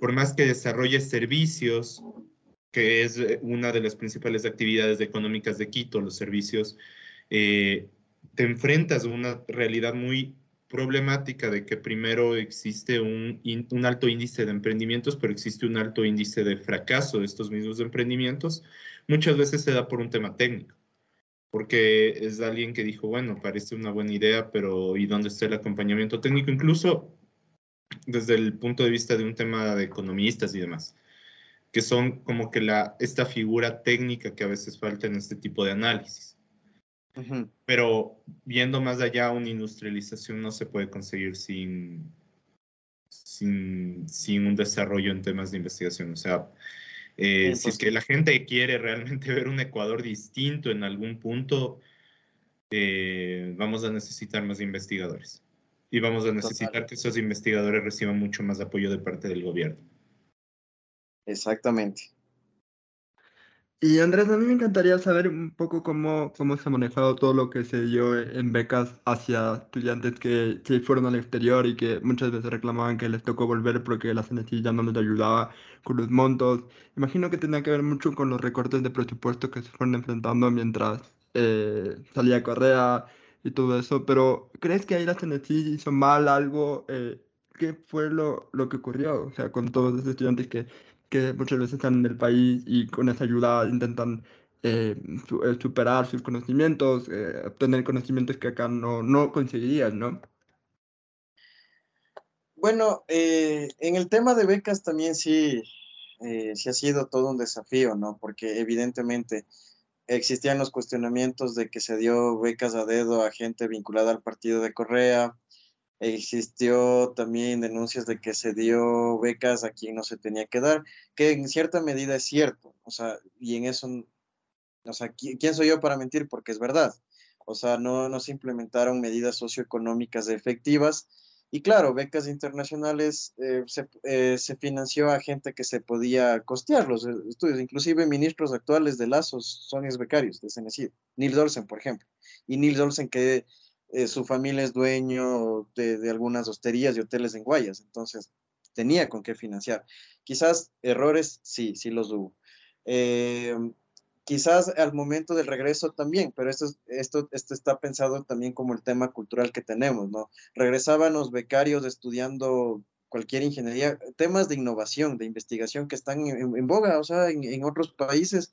por más que desarrolles servicios, que es eh, una de las principales actividades económicas de Quito, los servicios, eh, te enfrentas a una realidad muy problemática de que primero existe un, un, alto índice de emprendimientos, pero existe un alto índice de fracaso de estos mismos emprendimientos. Muchas veces se da por un tema técnico, porque es alguien que dijo, bueno, parece una buena idea, pero ¿y dónde está el acompañamiento técnico? Incluso desde el punto de vista de un tema de economistas y demás que son como que la, esta figura técnica que a veces falta en este tipo de análisis. Pero viendo más allá, una industrialización no se puede conseguir sin, sin, sin un desarrollo en temas de investigación. O sea, eh, si es que la gente quiere realmente ver un Ecuador distinto en algún punto, eh, vamos a necesitar más investigadores. Y vamos a necesitar que esos investigadores reciban mucho más apoyo de parte del gobierno. Exactamente. Y Andrés, a mí me encantaría saber un poco cómo, cómo se ha manejado todo lo que se dio en becas hacia estudiantes que se fueron al exterior y que muchas veces reclamaban que les tocó volver porque la CNC ya no les ayudaba con los montos. Imagino que tenía que ver mucho con los recortes de presupuesto que se fueron enfrentando mientras eh, salía Correa y todo eso, pero ¿crees que ahí la CNC hizo mal algo? Eh, ¿qué fue lo, lo que ocurrió? O sea, con todos los estudiantes que que muchas veces están en el país y con esa ayuda intentan eh, eh, superar sus conocimientos, eh, obtener conocimientos que acá no, no conseguirían, ¿no? Bueno, en el tema de becas también sí, sí ha sido todo un desafío, ¿no? Porque evidentemente existían los cuestionamientos de que se dio becas a dedo a gente vinculada al partido de Correa, existió también denuncias de que se dio becas a quien no se tenía que dar, que en cierta medida es cierto, o sea, y en eso, o sea, ¿quién soy yo para mentir? Porque es verdad, o sea, no, no se implementaron medidas socioeconómicas efectivas, y claro, becas internacionales eh, se, eh, se, financió a gente que se podía costear los estudios, inclusive ministros actuales de Lazos son ex becarios de CNC, Nils Olsen, por ejemplo, y Nils Olsen que eh, su familia es dueño de, de, algunas hosterías y hoteles en Guayas, entonces tenía con qué financiar. Quizás errores, sí, sí los hubo. Eh, quizás al momento del regreso también, pero esto, esto, esto está pensado también como el tema cultural que tenemos, ¿no? Regresaban los becarios estudiando cualquier ingeniería, temas de innovación, de investigación que están en, en boga, o sea, en, en, otros países,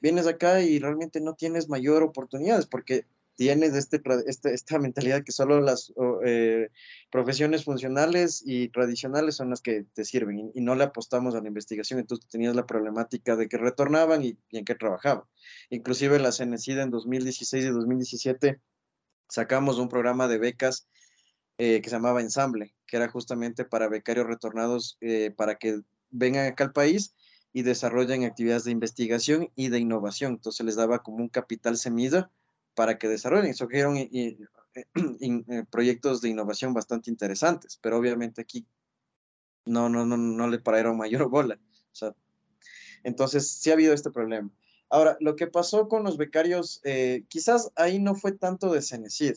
vienes acá y realmente no tienes mayor oportunidades, porque tienes este, este, esta mentalidad que solo las eh, profesiones funcionales y tradicionales son las que te sirven y, no le apostamos a la investigación, entonces tenías la problemática de que retornaban y, en qué trabajaban. Inclusive la CNCID en 2016 y 2017 sacamos un programa de becas eh, que se llamaba Ensamble, que era justamente para becarios retornados eh, para que vengan acá al país y desarrollen actividades de investigación y de innovación. Entonces les daba como un capital semilla para que desarrollen. Surgieron y, y, y, eh, proyectos de innovación bastante interesantes, pero obviamente aquí no, no, no, no le pararon mayor bola. O sea, entonces sí ha habido este problema. Ahora, lo que pasó con los becarios, eh, quizás ahí no fue tanto de Cenecid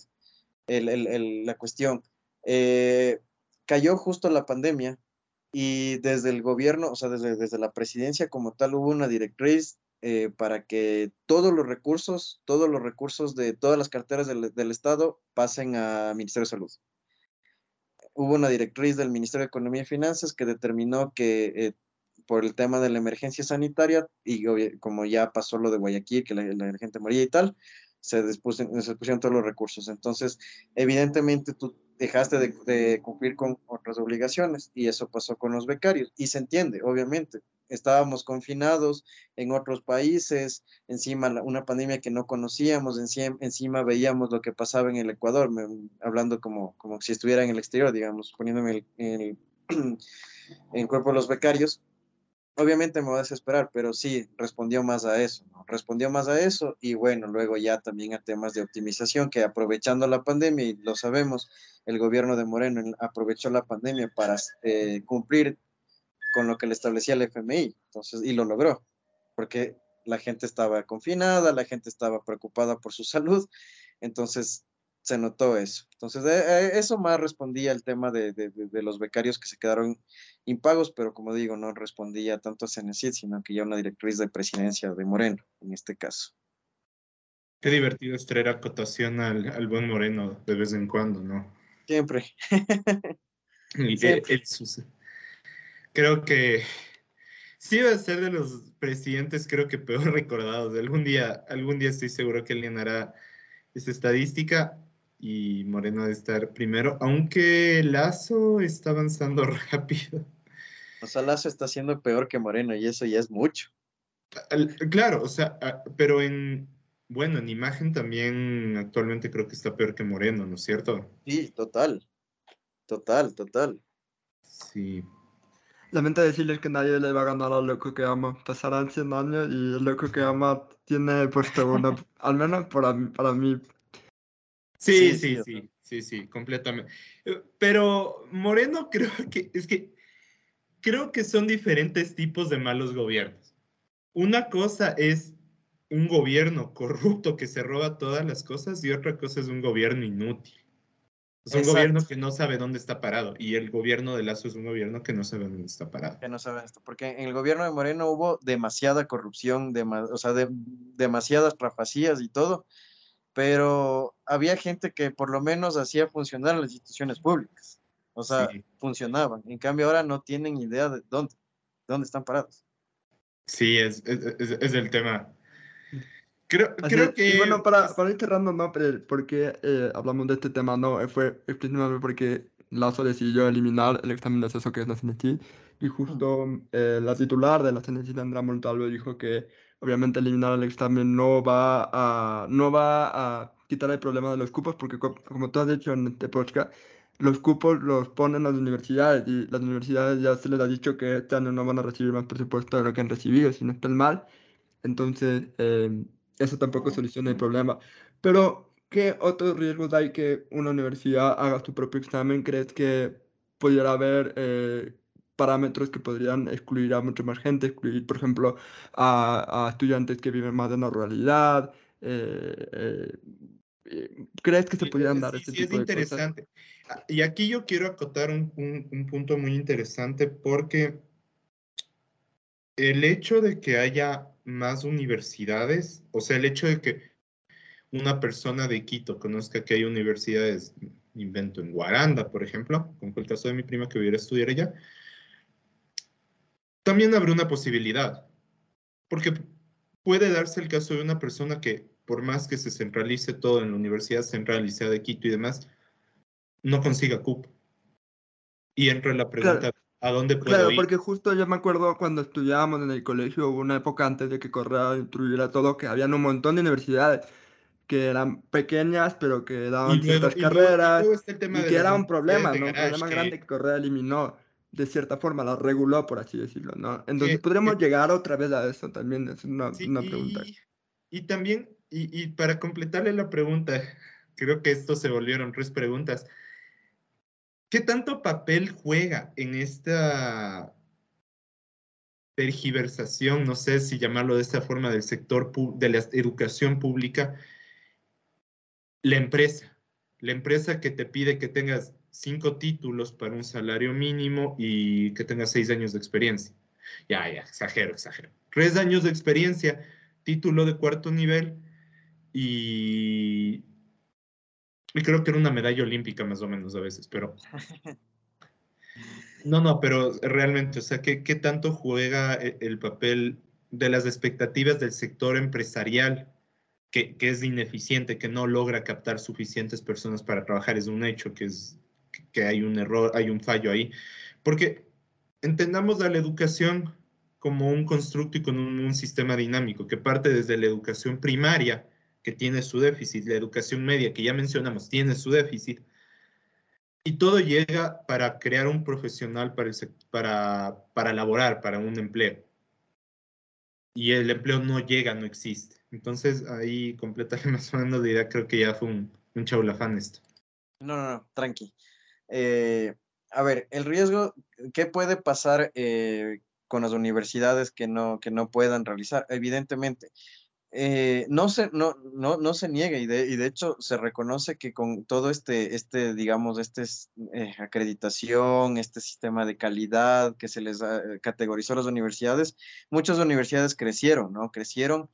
el, el, el, la cuestión. Eh, cayó justo la pandemia y desde el gobierno, o sea, desde, desde la presidencia como tal, hubo una directriz eh, para que todos los recursos, todos los recursos de todas las carteras del, Estado pasen a Ministerio de Salud. Hubo una directriz del Ministerio de Economía y Finanzas que determinó que eh, por el tema de la emergencia sanitaria, y como ya pasó lo de Guayaquil, que la, la gente moría y tal, se, dispusen, se pusieron todos los recursos. Entonces, evidentemente tú dejaste de, de, cumplir con otras obligaciones y eso pasó con los becarios. Y se entiende, obviamente. Estábamos confinados en otros países, encima una pandemia que no conocíamos, encima, veíamos lo que pasaba en el Ecuador, me, hablando como, como si estuviera en el exterior, digamos, poniéndome en el, el cuerpo de los becarios obviamente me voy a desesperar, pero sí, respondió más a eso. Respondió más a eso y bueno, luego ya también a temas de optimización, que aprovechando la pandemia, y lo sabemos, el gobierno de Moreno aprovechó la pandemia para eh, cumplir con lo que le establecía el FMI, entonces, y lo logró, porque la gente estaba confinada, la gente estaba preocupada por su salud, entonces se notó eso. Entonces, eh, eso más respondía al tema de, de, de, los becarios que se quedaron impagos, pero como digo, no respondía tanto a Cenecit, sino que ya una directriz de presidencia de Moreno, en este caso. Qué divertido es traer acotación al, al buen Moreno de vez en cuando, ¿no? Siempre. y Siempre. El, creo que sí va a ser de los presidentes, creo que peor recordados. Algún día, algún día estoy seguro que él llenará esa estadística y Moreno de estar primero, aunque Lazo está avanzando rápido. O sea, Lazo está siendo peor que Moreno y eso ya es mucho. Claro, o sea, pero en, bueno, en imagen también actualmente creo que está peor que Moreno, ¿no es cierto? Sí, total. Total, total. Sí. Lamento decirles que nadie le va a ganar al loco que ama. Pasarán 100 años y el loco que ama tiene puesto uno, al menos para, para mí, Sí, sí, sí, sí, sí, sí, completamente. Eh, pero Moreno creo que es que creo que son diferentes tipos de malos gobiernos. Una cosa es un gobierno corrupto que se roba todas las cosas y otra cosa es un gobierno inútil. Es un gobierno que no sabe dónde está parado y el gobierno de Lazo es un gobierno que no sabe dónde está parado. Que no sabe esto, porque en el gobierno de Moreno hubo demasiada corrupción, o sea, de, demasiadas trafacías y todo, pero había gente que por lo menos hacía funcionar las instituciones públicas. O sea, sí. funcionaban. En cambio, ahora no tienen idea de dónde, dónde están parados. Sí, es, es, es, es el tema. Creo, Así, creo que... Y bueno, para, para ir cerrando, ¿no? ¿Por qué eh, hablamos de este tema? No, fue exclusivamente porque Lazo decidió eliminar el examen de acceso que es la CNT y justo eh, la titular de la CNT, Andrea Montalvo, dijo que obviamente eliminar el examen no va a, no va a quitar el problema de los cupos, porque como tú has dicho en este podcast, los cupos los ponen las universidades y las universidades ya se les ha dicho que este año no van a recibir más presupuesto de lo que han recibido, si no están mal. Entonces, em, eso tampoco soluciona el problema. Pero, ¿qué otros riesgos hay que una universidad haga su propio examen? ¿Crees que pudiera haber eh, parámetros que podrían excluir a mucha más gente, excluir, por ejemplo, a, estudiantes que viven más en la ruralidad? Eh, eh, ¿Crees que se pudieran dar este tipo de cosas? es interesante. Ah, y aquí yo quiero acotar un, un punto muy interesante porque el hecho de que haya más universidades, o sea, el hecho de que una persona de Quito conozca que hay universidades, invento en Guaranda, por ejemplo, como el caso de mi prima que hubiera estudiar allá, también abre una posibilidad, porque puede darse el caso de una persona que, por más que se centralice todo en la Universidad Central y sea de Quito y demás, no consiga cupo. Y entra la pregunta, ¿A dónde puedo claro, porque justo yo me acuerdo cuando estudiábamos en el colegio, hubo una época antes de que Correa instruyera todo, que habían un montón de universidades que eran pequeñas, pero que daban ciertas carreras, y, que era un problema, ¿no? Un problema grande que Correa eliminó, de cierta forma, la reguló, por así decirlo, ¿no? Entonces, ¿podríamos llegar otra vez a eso también? Es una, una pregunta. Y, también, y, y para completarle la pregunta, creo que esto se volvieron tres preguntas. ¿Qué tanto papel juega en esta tergiversación, no sé si llamarlo de esta forma, del sector de la educación pública, la empresa? La empresa que te pide que tengas cinco títulos para un salario mínimo y que tengas seis años de experiencia. Ya, ya, exagero, exagero. Tres años de experiencia, título de cuarto nivel y y creo que era una medalla olímpica más o menos a veces, pero... No, no, pero realmente, o sea, ¿qué, qué tanto juega e, el papel de las expectativas del sector empresarial que, que, es ineficiente, que no logra captar suficientes personas para trabajar? Es un hecho que, es, que hay un error, hay un fallo ahí. Porque entendamos a la educación como un constructo y con un sistema dinámico que parte desde la educación primaria que tiene su déficit, la educación media que ya mencionamos tiene su déficit, y todo llega para crear un profesional para, para, para laborar, para un empleo. Y el empleo no llega, no existe. Entonces ahí completamente más o menos idea, creo que ya fue un, un chaulafán esto. No, no, no, tranqui. Eh, a ver, el riesgo, ¿qué puede pasar eh, con las universidades que no, que no puedan realizar? Evidentemente, eh, no, se, no, no, no se niega y de, y de hecho se reconoce que con todo este, este digamos, este eh, acreditación, este sistema de calidad que se les eh, categorizó a las universidades, muchas universidades crecieron, ¿no? Crecieron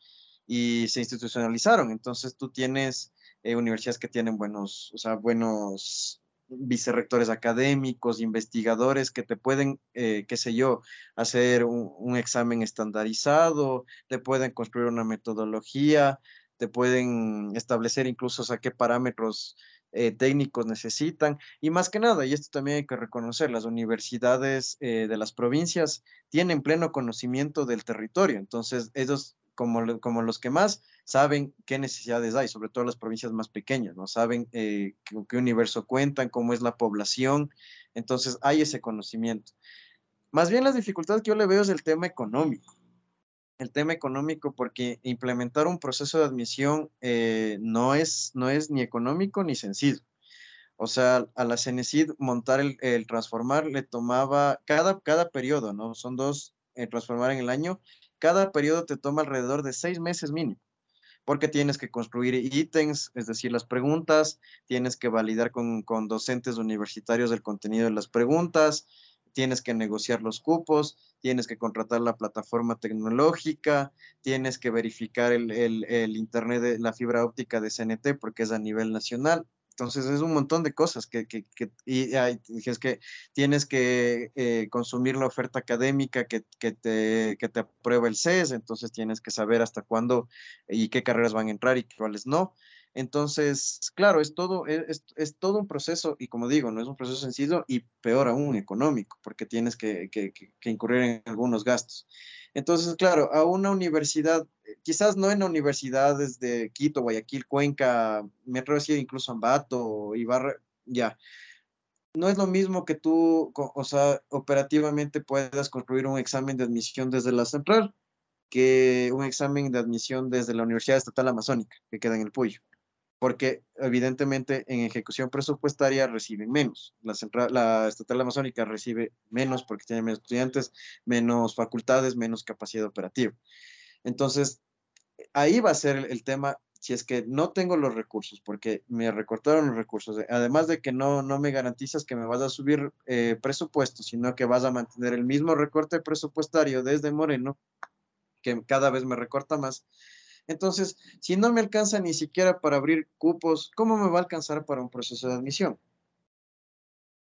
y se institucionalizaron. Entonces tú tienes universidades que tienen buenos, o sea, buenos vicerrectores académicos, investigadores que te pueden, eh, qué sé yo, hacer un, examen estandarizado, te pueden construir una metodología, te pueden establecer incluso a qué parámetros eh, técnicos necesitan. Y más que nada, y esto también hay que reconocer, las universidades eh, de las provincias tienen pleno conocimiento del territorio. Entonces, ellos como, los que más saben qué necesidades hay, sobre todo las provincias más pequeñas, ¿no? Saben eh, qué, universo cuentan, cómo es la población, entonces hay ese conocimiento. Más bien las dificultades que yo le veo es el tema económico. El tema económico porque implementar un proceso de admisión eh, no, es, no es ni económico ni sencillo. O sea, a la CENESID montar el, transformar le tomaba cada, cada periodo, ¿no? Son dos eh, transformar en el año, cada periodo te toma alrededor de seis meses mínimo, porque tienes que construir ítems, es decir, las preguntas, tienes que validar con, docentes universitarios el contenido de las preguntas, tienes que negociar los cupos, tienes que contratar la plataforma tecnológica, tienes que verificar el, el internet de la fibra óptica de CNT porque es a nivel nacional. Entonces es un montón de cosas que, que, que y, es que tienes que eh, consumir la oferta académica que, que, te, que te aprueba el CES, entonces tienes que saber hasta cuándo y qué carreras van a entrar y cuáles no. Entonces, claro, es todo, e, es, es, todo un proceso y como digo, no es un proceso sencillo y peor aún económico, porque tienes que, que incurrir en algunos gastos. Entonces, claro, a una universidad, quizás no en universidades de Quito, Guayaquil, Cuenca, me atrevo a incluso Ambato, Ibarra, ya. No es lo mismo que tú, o sea, operativamente puedas construir un examen de admisión desde la central que un examen de admisión desde la Universidad Estatal Amazónica, que queda en el Puyo porque evidentemente en ejecución presupuestaria reciben menos. La, central, la estatal amazónica recibe menos porque tiene menos estudiantes, menos facultades, menos capacidad operativa. Entonces, ahí va a ser el, tema si es que no tengo los recursos, porque me recortaron los recursos, además de que no, no me garantizas que me vas a subir eh, presupuesto, sino que vas a mantener el mismo recorte presupuestario desde Moreno, que cada vez me recorta más, entonces, si no me alcanza ni siquiera para abrir cupos, ¿cómo me va a alcanzar para un proceso de admisión?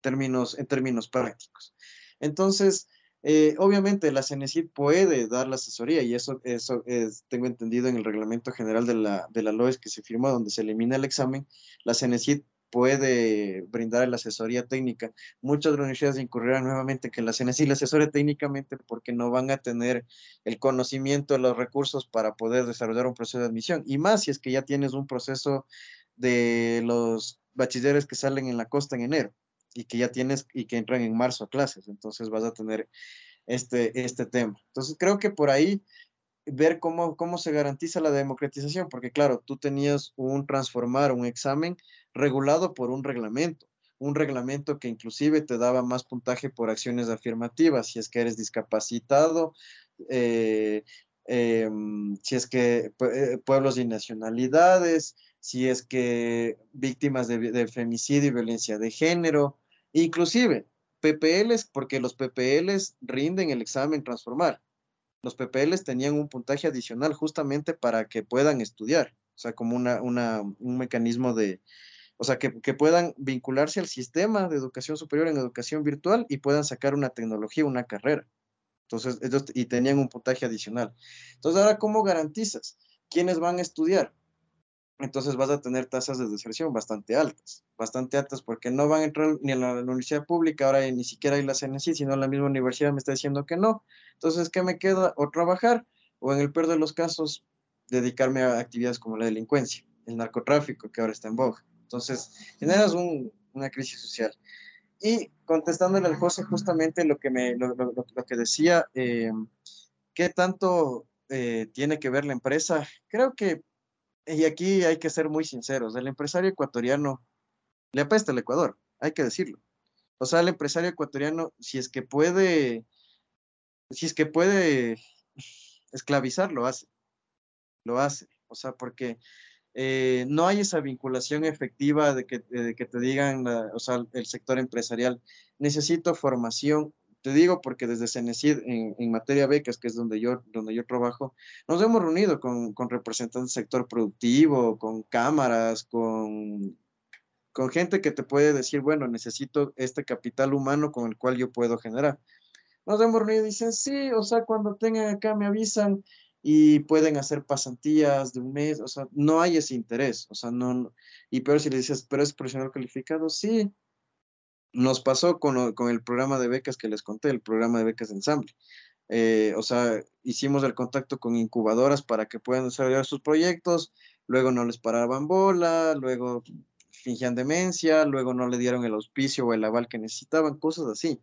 En términos prácticos. Entonces, eh, obviamente la CENESID puede dar la asesoría y eso, eso es, tengo entendido en el reglamento general de la, de la LOES que se firmó donde se elimina el examen, la CENESID puede brindar la asesoría técnica. Muchas de las universidades incurrirán nuevamente que la CNC le asesore técnicamente porque no van a tener el conocimiento, los recursos para poder desarrollar un proceso de admisión. Y más si es que ya tienes un proceso de los bachilleres que salen en la costa en enero y que ya tienes y que entran en marzo a clases. Entonces vas a tener este, este tema. Entonces creo que por ahí ver cómo, cómo se garantiza la democratización, porque claro, tú tenías un transformar, un examen regulado por un reglamento, un reglamento que inclusive te daba más puntaje por acciones afirmativas, si es que eres discapacitado, eh, em, si es que eh, pueblos y nacionalidades, si es que víctimas de, de femicidio y violencia de género, inclusive PPLs, porque los PPLs rinden el examen transformar los PPLs tenían un puntaje adicional justamente para que puedan estudiar, o sea, como una, un mecanismo de, o sea, que, puedan vincularse al sistema de educación superior en educación virtual y puedan sacar una tecnología, una carrera. Entonces, ellos, y tenían un puntaje adicional. Entonces, ahora, ¿cómo garantizas? ¿Quiénes van a estudiar? Entonces vas a tener tasas de deserción bastante altas, bastante altas, porque no van a entrar ni a la, universidad pública, ahora ni siquiera hay la CNC, sino la misma universidad me está diciendo que no. Entonces, ¿qué me queda? O trabajar, o en el peor de los casos, dedicarme a actividades como la delincuencia, el narcotráfico, que ahora está en boga. Entonces, generas una crisis social. Y contestándole al José justamente lo que, me, lo, que decía, eh, ¿qué tanto eh, tiene que ver la empresa? Creo que y aquí hay que ser muy sinceros, el empresario ecuatoriano le apesta el Ecuador, hay que decirlo. O sea, el empresario ecuatoriano, si es que puede, si es que puede esclavizar, lo hace. Lo hace. O sea, porque eh, no hay esa vinculación efectiva de que, que te digan, o sea, el sector empresarial, necesito formación te digo porque desde Cenecid, en, en, materia becas, que es donde yo, donde yo trabajo, nos hemos reunido con, con representantes del sector productivo, con cámaras, con, con gente que te puede decir, bueno, necesito este capital humano con el cual yo puedo generar. Nos hemos reunido y dicen, sí, o sea, cuando tengan acá me avisan y pueden hacer pasantías de un mes, o sea, no hay ese interés, o sea, no, y peor si le dices, pero es profesional calificado, sí, nos pasó con, el programa de becas que les conté, el programa de becas de ensamble. Eh, o sea, hicimos el contacto con incubadoras para que puedan desarrollar sus proyectos, luego no les paraban bola, luego fingían demencia, luego no le dieron el auspicio o el aval que necesitaban, cosas así.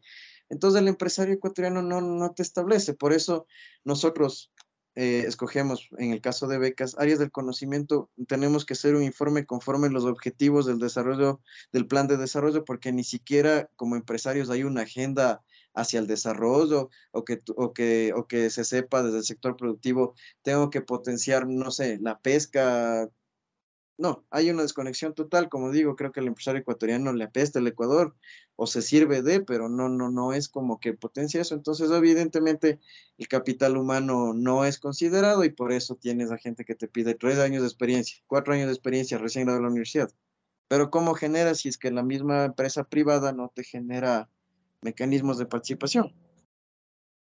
Entonces el empresario ecuatoriano no, no te establece, por eso nosotros eh, escogemos, en el caso de becas, áreas del conocimiento, tenemos que hacer un informe conforme los objetivos del desarrollo, del plan de desarrollo, porque ni siquiera como empresarios hay una agenda hacia el desarrollo o que, o que, o que se sepa desde el sector productivo, tengo que potenciar, no sé, la pesca, no, hay una desconexión total, como digo, creo que el empresario ecuatoriano le apesta el Ecuador o se sirve de, pero no, no, no es como que potencia eso. Entonces, evidentemente, el capital humano no es considerado y por eso tienes a gente que te pide tres años de experiencia, cuatro años de experiencia recién graduado de la universidad. Pero ¿cómo genera si es que la misma empresa privada no te genera mecanismos de participación?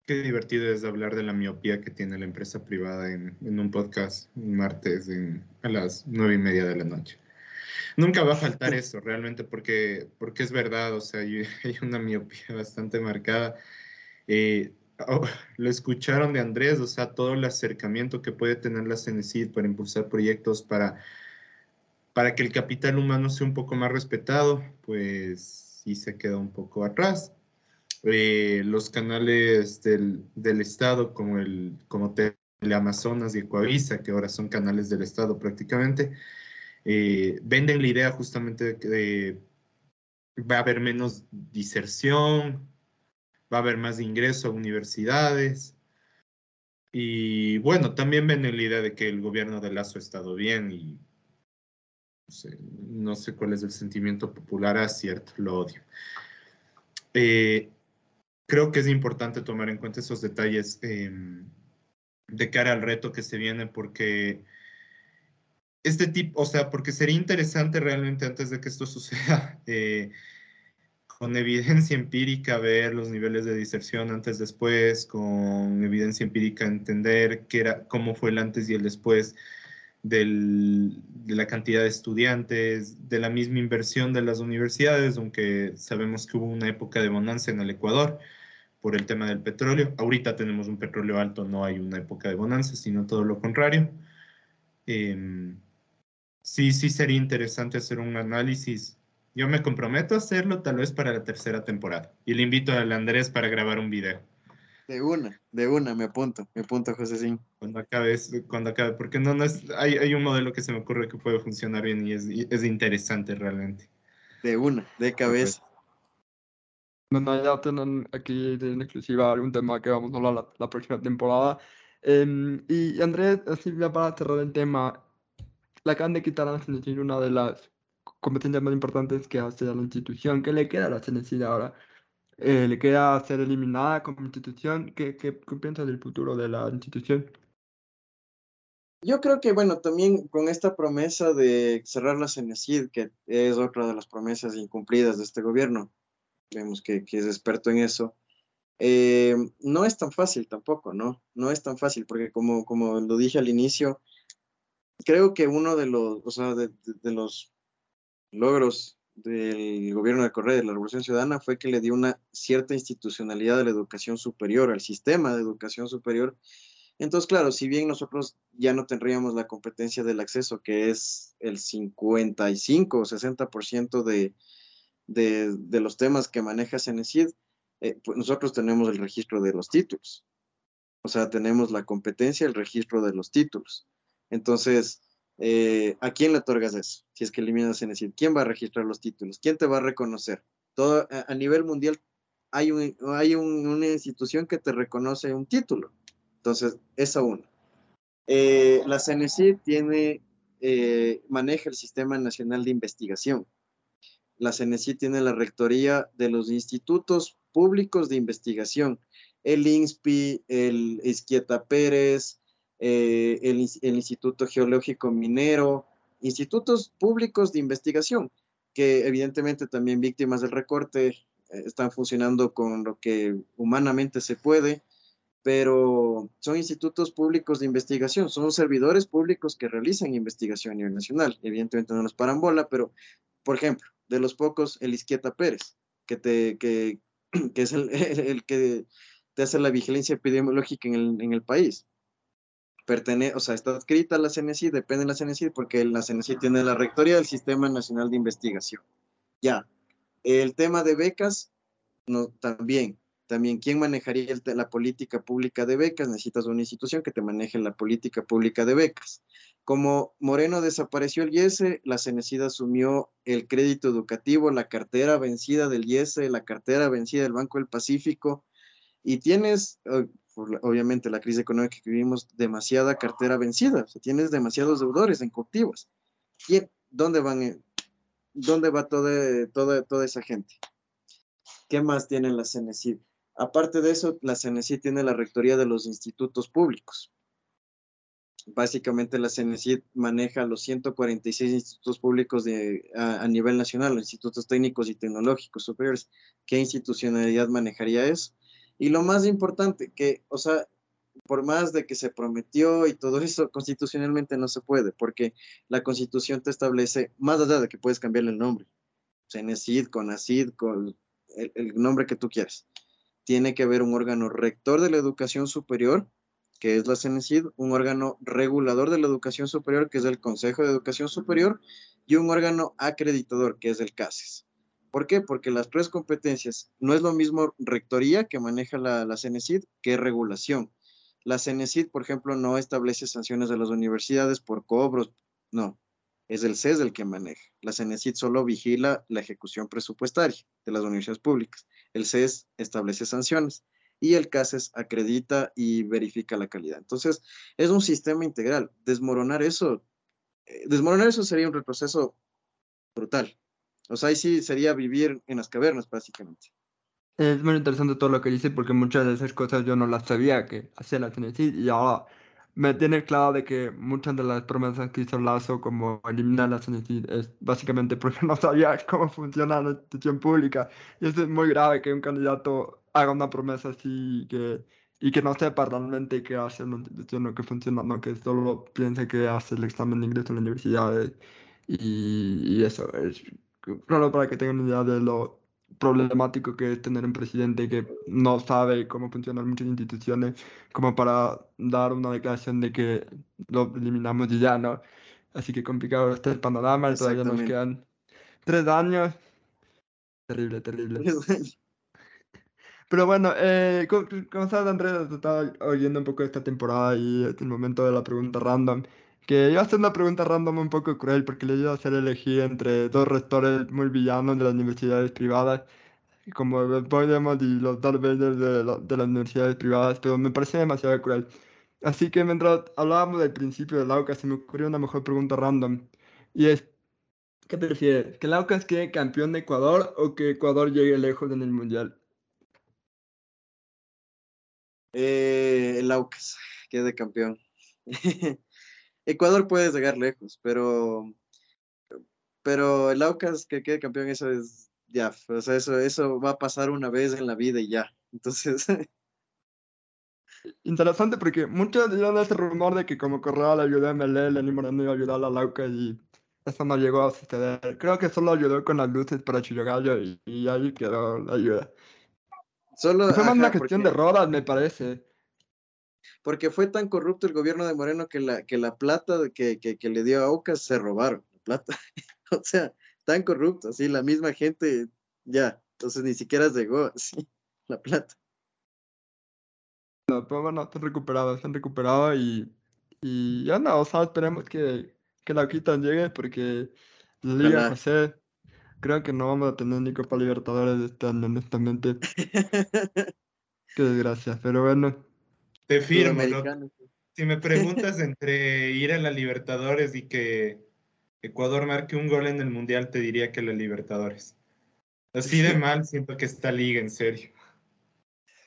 Qué divertido es hablar de la miopía que tiene la empresa privada en, un podcast un martes a las nueve y media de la noche. Nunca va a faltar eso realmente porque, porque es verdad, o sea, hay, una miopía bastante marcada. Eh, oh, lo escucharon de Andrés, o sea, todo el acercamiento que puede tener la CENESID para impulsar proyectos para, para que el capital humano sea un poco más respetado, pues sí se queda un poco atrás. Eh, los canales del, del, Estado como, el, como Teleamazonas y Ecuavisa, que ahora son canales del Estado prácticamente, eh, venden la idea justamente de que va a haber menos diserción, va a haber más ingreso a universidades. Y bueno, también ven la idea de que el gobierno de Lazo ha estado bien y no sé, cuál es el sentimiento popular, a cierto, lo odio. Eh, creo que es importante tomar en cuenta esos detalles em, de cara al reto que se viene porque este tipo, o sea, porque sería interesante realmente antes de que esto suceda, eh, con evidencia empírica ver los niveles de diserción antes después, con evidencia empírica entender qué era, cómo fue el antes y el después de la cantidad de estudiantes, de la misma inversión de las universidades, aunque sabemos que hubo una época de bonanza en el Ecuador por el tema del petróleo. Ahorita tenemos un petróleo alto, no hay una época de bonanza, sino todo lo contrario. Eh, sí, sí sería interesante hacer un análisis. Yo me comprometo a hacerlo tal vez para la tercera temporada. Y le invito al Andrés para grabar un video. De una, de una, me apunto, me apunto, José sí. Cuando acabe, cuando acabe, porque no, no es, hay, hay un modelo que se me ocurre que puede funcionar bien y es, es interesante realmente. De una, de cabeza. No, ya tienen aquí en exclusiva algún tema que vamos a hablar la, la próxima temporada. Eh, y Andrés, así para cerrar el tema, le acaban de quitar a la una de las competencias más importantes que hace la institución. ¿Qué le queda a la CNCID ahora? Eh, ¿Le queda ser eliminada como institución? ¿Qué, qué, qué piensa del futuro de la institución? Yo creo que, bueno, también con esta promesa de cerrar la CNCID, que es otra de las promesas incumplidas de este gobierno, vemos que, que es experto en eso, eh, no es tan fácil tampoco, ¿no? No es tan fácil, porque como, como lo dije al inicio, creo que uno de los, o sea, de, de, los logros del gobierno de Correa de la Revolución Ciudadana fue que le dio una cierta institucionalidad a la educación superior, al sistema de educación superior. Entonces, claro, si bien nosotros ya no tendríamos la competencia del acceso, que es el 55 o 60% de, de, de, los temas que maneja CENESID, eh, pues nosotros tenemos el registro de los títulos. O sea, tenemos la competencia, el registro de los títulos. Entonces, eh, ¿a quién le otorgas eso? Si es que eliminas CENESID, ¿quién va a registrar los títulos? ¿Quién te va a reconocer? Todo, a, nivel mundial hay, un, hay un, una institución que te reconoce un título. Entonces, esa una. Eh, la CENESID tiene, eh, maneja el Sistema Nacional de Investigación. La CENESID tiene la rectoría de los institutos públicos de investigación. El INSPI, el Izquieta Pérez, eh, el, el, Instituto Geológico Minero, institutos públicos de investigación, que evidentemente también víctimas del recorte eh, están funcionando con lo que humanamente se puede, pero son institutos públicos de investigación, son servidores públicos que realizan investigación a nivel nacional. Evidentemente no los paran bola, pero, por ejemplo, de los pocos, el Izquieta Pérez, que, te, que, que es el, el, que te hace la vigilancia epidemiológica en el, en el país pertenece, o sea, está adscrita a la CNCI, depende de la CNCI porque la CNCI tiene la rectoría del Sistema Nacional de Investigación. Ya, el tema de becas, no, también, también, ¿quién manejaría la política pública de becas? Necesitas una institución que te maneje la política pública de becas. Como Moreno desapareció el IES, la CNCID asumió el crédito educativo, la cartera vencida del IES, la cartera vencida del Banco del Pacífico, y tienes, por obviamente la crisis económica que vivimos, demasiada cartera vencida, o sea, tienes demasiados deudores en cautivos. ¿Quién, ¿Dónde van? ¿Dónde va toda, toda, toda esa gente? ¿Qué más tiene la CNCID? Aparte de eso, la CNCID tiene la rectoría de los institutos públicos. Básicamente la CNCID maneja los 146 institutos públicos de, a, a nivel nacional, los institutos técnicos y tecnológicos superiores. ¿Qué institucionalidad manejaría eso? Y lo más importante, que, o sea, por más de que se prometió y todo eso, constitucionalmente no se puede, porque la constitución te establece, más allá de que puedes cambiarle el nombre, CENESID, CONACID, con el, el nombre que tú quieras, tiene que haber un órgano rector de la educación superior, que es la CENESID, un órgano regulador de la educación superior, que es el Consejo de Educación Superior, y un órgano acreditador, que es el CASES. ¿Por qué? Porque las tres competencias no es lo mismo rectoría que maneja la, la CENESID que regulación. La CENESID, por ejemplo, no establece sanciones a las universidades por cobros, no, es el CES el que maneja. La CENESID solo vigila la ejecución presupuestaria de las universidades públicas. El CES establece sanciones y el CASES acredita y verifica la calidad. Entonces, es un sistema integral. Desmoronar eso, eh, desmoronar eso sería un retroceso brutal. O sea, ahí sí sería vivir en las cavernas, básicamente. Es muy interesante todo lo que dice porque muchas de esas cosas yo no las sabía que hacía la CNC y ahora me tiene claro de que muchas de las promesas que hizo Lazo como eliminar la CNC es básicamente porque no sabía cómo funciona la institución pública. Y eso es muy grave que un candidato haga una promesa así y que, y que no sepa realmente qué hace la institución o qué funciona, no que solo piense que hace el examen de ingreso a la universidad y, y eso es claro para que tengan una idea de lo problemático que es tener un presidente que no sabe cómo funcionan muchas instituciones, como para dar una declaración de que lo eliminamos y ya, ¿no? Así que complicado este el panorama, todavía nos quedan tres años. Terrible, terrible. Pero bueno, eh, como, sabes, Andrés, estaba oyendo un poco esta temporada y es el momento de la pregunta random. Que iba a hacer una pregunta random un poco cruel porque le iba a hacer elegir entre dos rectores muy villanos de las universidades privadas, como Podemos y los Darth Vader de, de, las universidades privadas, pero me parece demasiado cruel. Así que mientras hablábamos del principio del AUCA, se me ocurrió una mejor pregunta random. Y es, ¿qué prefieres? ¿Que el AUCAS quede campeón de Ecuador o que Ecuador llegue lejos en el Mundial? Eh, el AUCAS quede campeón. Ecuador puede llegar lejos, pero, pero el Aucas que quede campeón, eso es ya, o sea, eso, eso va a pasar una vez en la vida y ya. Entonces. Interesante porque muchos dieron ese rumor de que como Correa le ayudó a MLE, Lenny Moreno iba a ayudar a Lauca y eso no llegó a suceder. Creo que solo ayudó con las luces para Chillogallo y, y ahí quedó la ayuda. Solo, Fue más una cuestión de rodas, me parece porque fue tan corrupto el gobierno de Moreno que la, que la plata que, que, le dio a Ocas se robaron, la plata. o sea, tan corrupto, así la misma gente, ya, entonces ni siquiera llegó así, la plata. No, pero bueno, están recuperados, están recuperados y, y ya no, o sea, esperemos que, que la quitan llegue porque la Liga José, creo que no vamos a tener ni Copa Libertadores este año, honestamente. Qué desgracia, pero bueno. Te firmo, Si me preguntas entre ir a la Libertadores y que Ecuador marque un gol en el Mundial, te diría que la Libertadores. Así de mal siento que esta liga, en serio.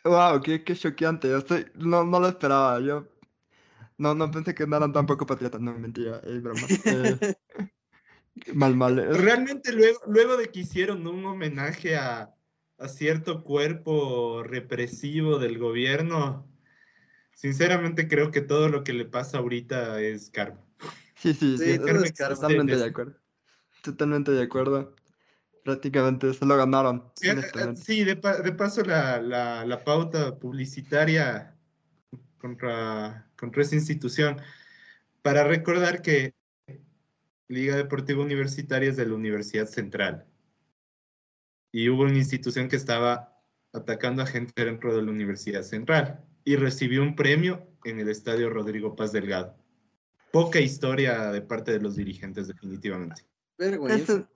Wow, qué, qué choqueante. Yo estoy, no, no lo esperaba. Yo no, no pensé que andaran tan poco patriotas. No, mentira, es broma. Eh, mal, mal. Realmente luego, luego de que hicieron un homenaje a, a cierto cuerpo represivo del gobierno, Sinceramente creo que todo lo que le pasa ahorita es karma. Sí, sí, sí, totalmente de acuerdo. Totalmente de acuerdo. Prácticamente se lo ganaron. Sí, eh, de, paso la, pauta publicitaria contra, contra esa institución. Para recordar que Liga Deportiva Universitaria es de la Universidad Central. Y hubo una institución que estaba atacando a gente dentro de la Universidad Central y recibió un premio en el Estadio Rodrigo Paz Delgado. Poca historia de parte de los dirigentes, definitivamente. Vergüenza,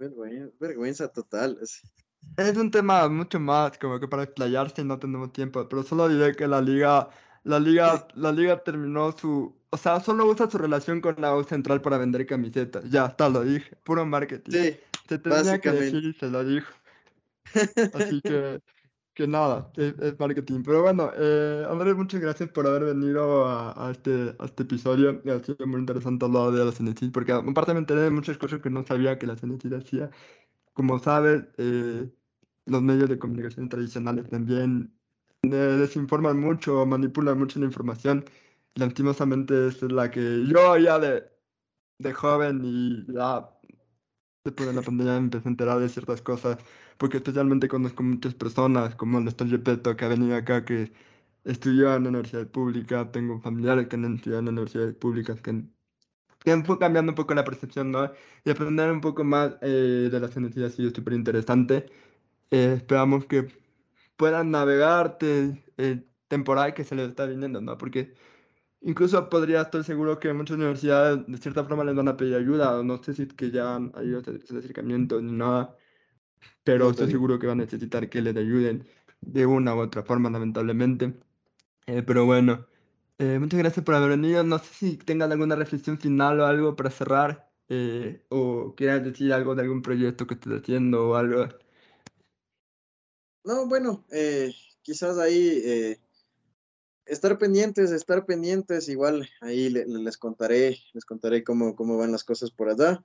vergüenza, total. Es un tema mucho más como que para explayarse y no tenemos tiempo, pero solo diré que la liga, la liga, la liga terminó su, o sea, solo usa su relación con la U Central para vender camisetas. Ya está, lo dije, puro marketing. Sí, se tenía que decir y se lo dijo. Así que que nada, es, marketing. Pero bueno, eh, Andrés, muchas gracias por haber venido a, a este, a este episodio. Ha sido muy interesante hablar de la CNC, porque aparte me enteré de muchas cosas que no sabía que la CNC hacía. Como sabes, eh, los medios de comunicación tradicionales también eh, desinforman mucho, manipulan mucho la información. Lastimosamente es la que yo ya de, de joven y ya después de la pandemia empecé a enterar de ciertas cosas, porque especialmente conozco muchas personas, como el Néstor Gepetto, que ha venido acá, que estudió en la universidad pública, tengo familiares que han estudiado en universidades públicas, que, que fue cambiando un poco la percepción, ¿no? Y aprender un poco más eh, de las universidades ha sido súper interesante. Eh, esperamos que puedan navegarte eh, temporal que se les está viniendo, ¿no? Porque incluso podría estar seguro que muchas universidades de cierta forma les van a pedir ayuda, no sé si que ya han habido ese acercamiento ni nada, pero estoy seguro que van a necesitar que les ayuden de una u otra forma, lamentablemente. Eh, pero bueno, eh, muchas gracias por haber venido. No sé si tengan alguna reflexión final o algo para cerrar, eh, o quieras decir algo de algún proyecto que estés haciendo o algo. No, bueno, quizás ahí estar pendientes, estar pendientes, igual ahí les contaré, les contaré cómo, cómo van las cosas por allá.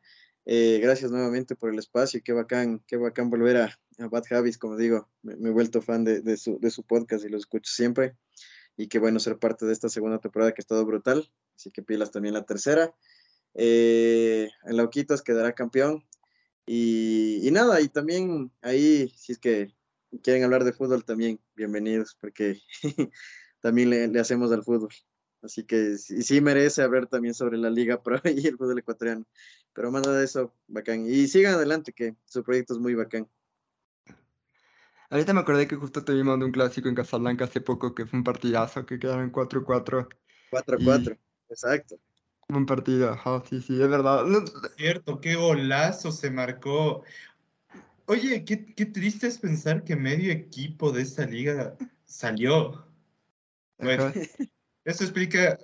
Gracias nuevamente por el espacio, qué bacán, qué bacán volver a, a Bad Habits, como digo, me, he vuelto fan de, de, su, de su podcast y lo escucho siempre y qué bueno ser parte de esta segunda temporada que ha estado brutal, así que pilas también la tercera. Eh, el Lauquitas quedará campeón y, y, nada, y también ahí, si es que quieren hablar de fútbol también, bienvenidos, porque también le, hacemos al fútbol. Así que sí, sí merece hablar también sobre la Liga Pro y el fútbol ecuatoriano. Pero más nada de eso, bacán. Y sigan adelante, que su proyecto es muy bacán. Ahorita me acordé que justo tuvimos de un clásico en Casablanca hace poco, que fue un partidazo, que quedaron 4-4. 4-4, exacto. Un partido, sí, sí, es verdad. Cierto, qué golazo se marcó. Oye, qué, qué triste es pensar que medio equipo de esta liga salió. Bueno, eso explica.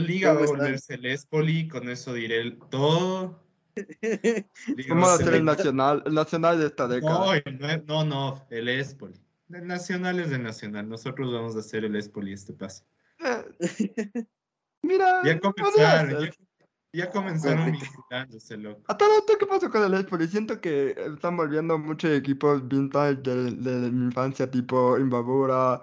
Liga va a volverse el Espoli, con eso diré todo. ¿Cómo va a ser el nacional? El nacional de esta década. No, no, no, el Espoli. El nacional es del nacional. Nosotros vamos a hacer el Espoli este paso. Mira. Ya comenzaron, ya, comenzaron vinculándose, loco. ¿A todo esto qué pasó con el Espoli? Siento que están volviendo muchos equipos vintage de, de, mi infancia, tipo Imbabura.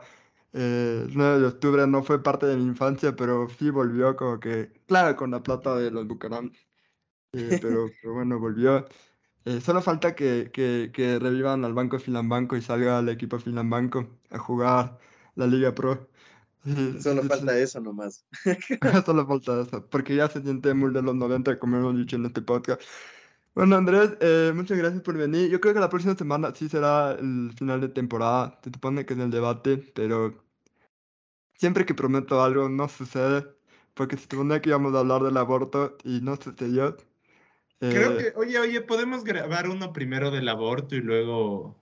Eh, el 9 de octubre no fue parte de mi infancia, pero sí volvió como que, claro, con la plata de los Bucaram. Eh, pero, pero, bueno, volvió. Eh, solo falta que, que, que, revivan al Banco Filambanco y salga el equipo Filambanco a jugar la Liga Pro. Solo falta eso nomás. Solo falta eso, porque ya se siente muy de los 90, como hemos dicho en este podcast. Bueno, Andrés, eh, muchas gracias por venir. Yo creo que la próxima semana sí será el final de temporada. Se supone que es el debate, pero siempre que prometo algo no sucede, porque se supone que íbamos a hablar del aborto y no sucedió. Creo eh, que, oye, oye, podemos grabar uno primero del aborto y luego.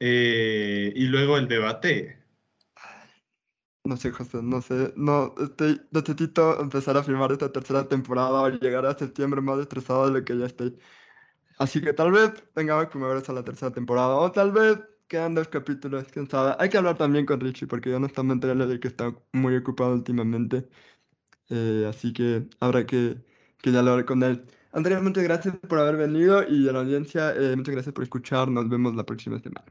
Eh, y luego el debate. No sé, José, no sé. No, estoy, necesito empezar a filmar esta tercera temporada o llegar a septiembre más estresado de lo que ya estoy. Así que tal vez tengamos que mover a la tercera temporada. O tal vez quedan dos capítulos, quién sabe. Hay que hablar también con Richie, porque yo honestamente le que está muy ocupado últimamente. Eh, así que habrá que, que dialogar con él. Andrea, muchas gracias por haber venido y a la audiencia, eh, muchas gracias por escuchar. Nos vemos la próxima semana.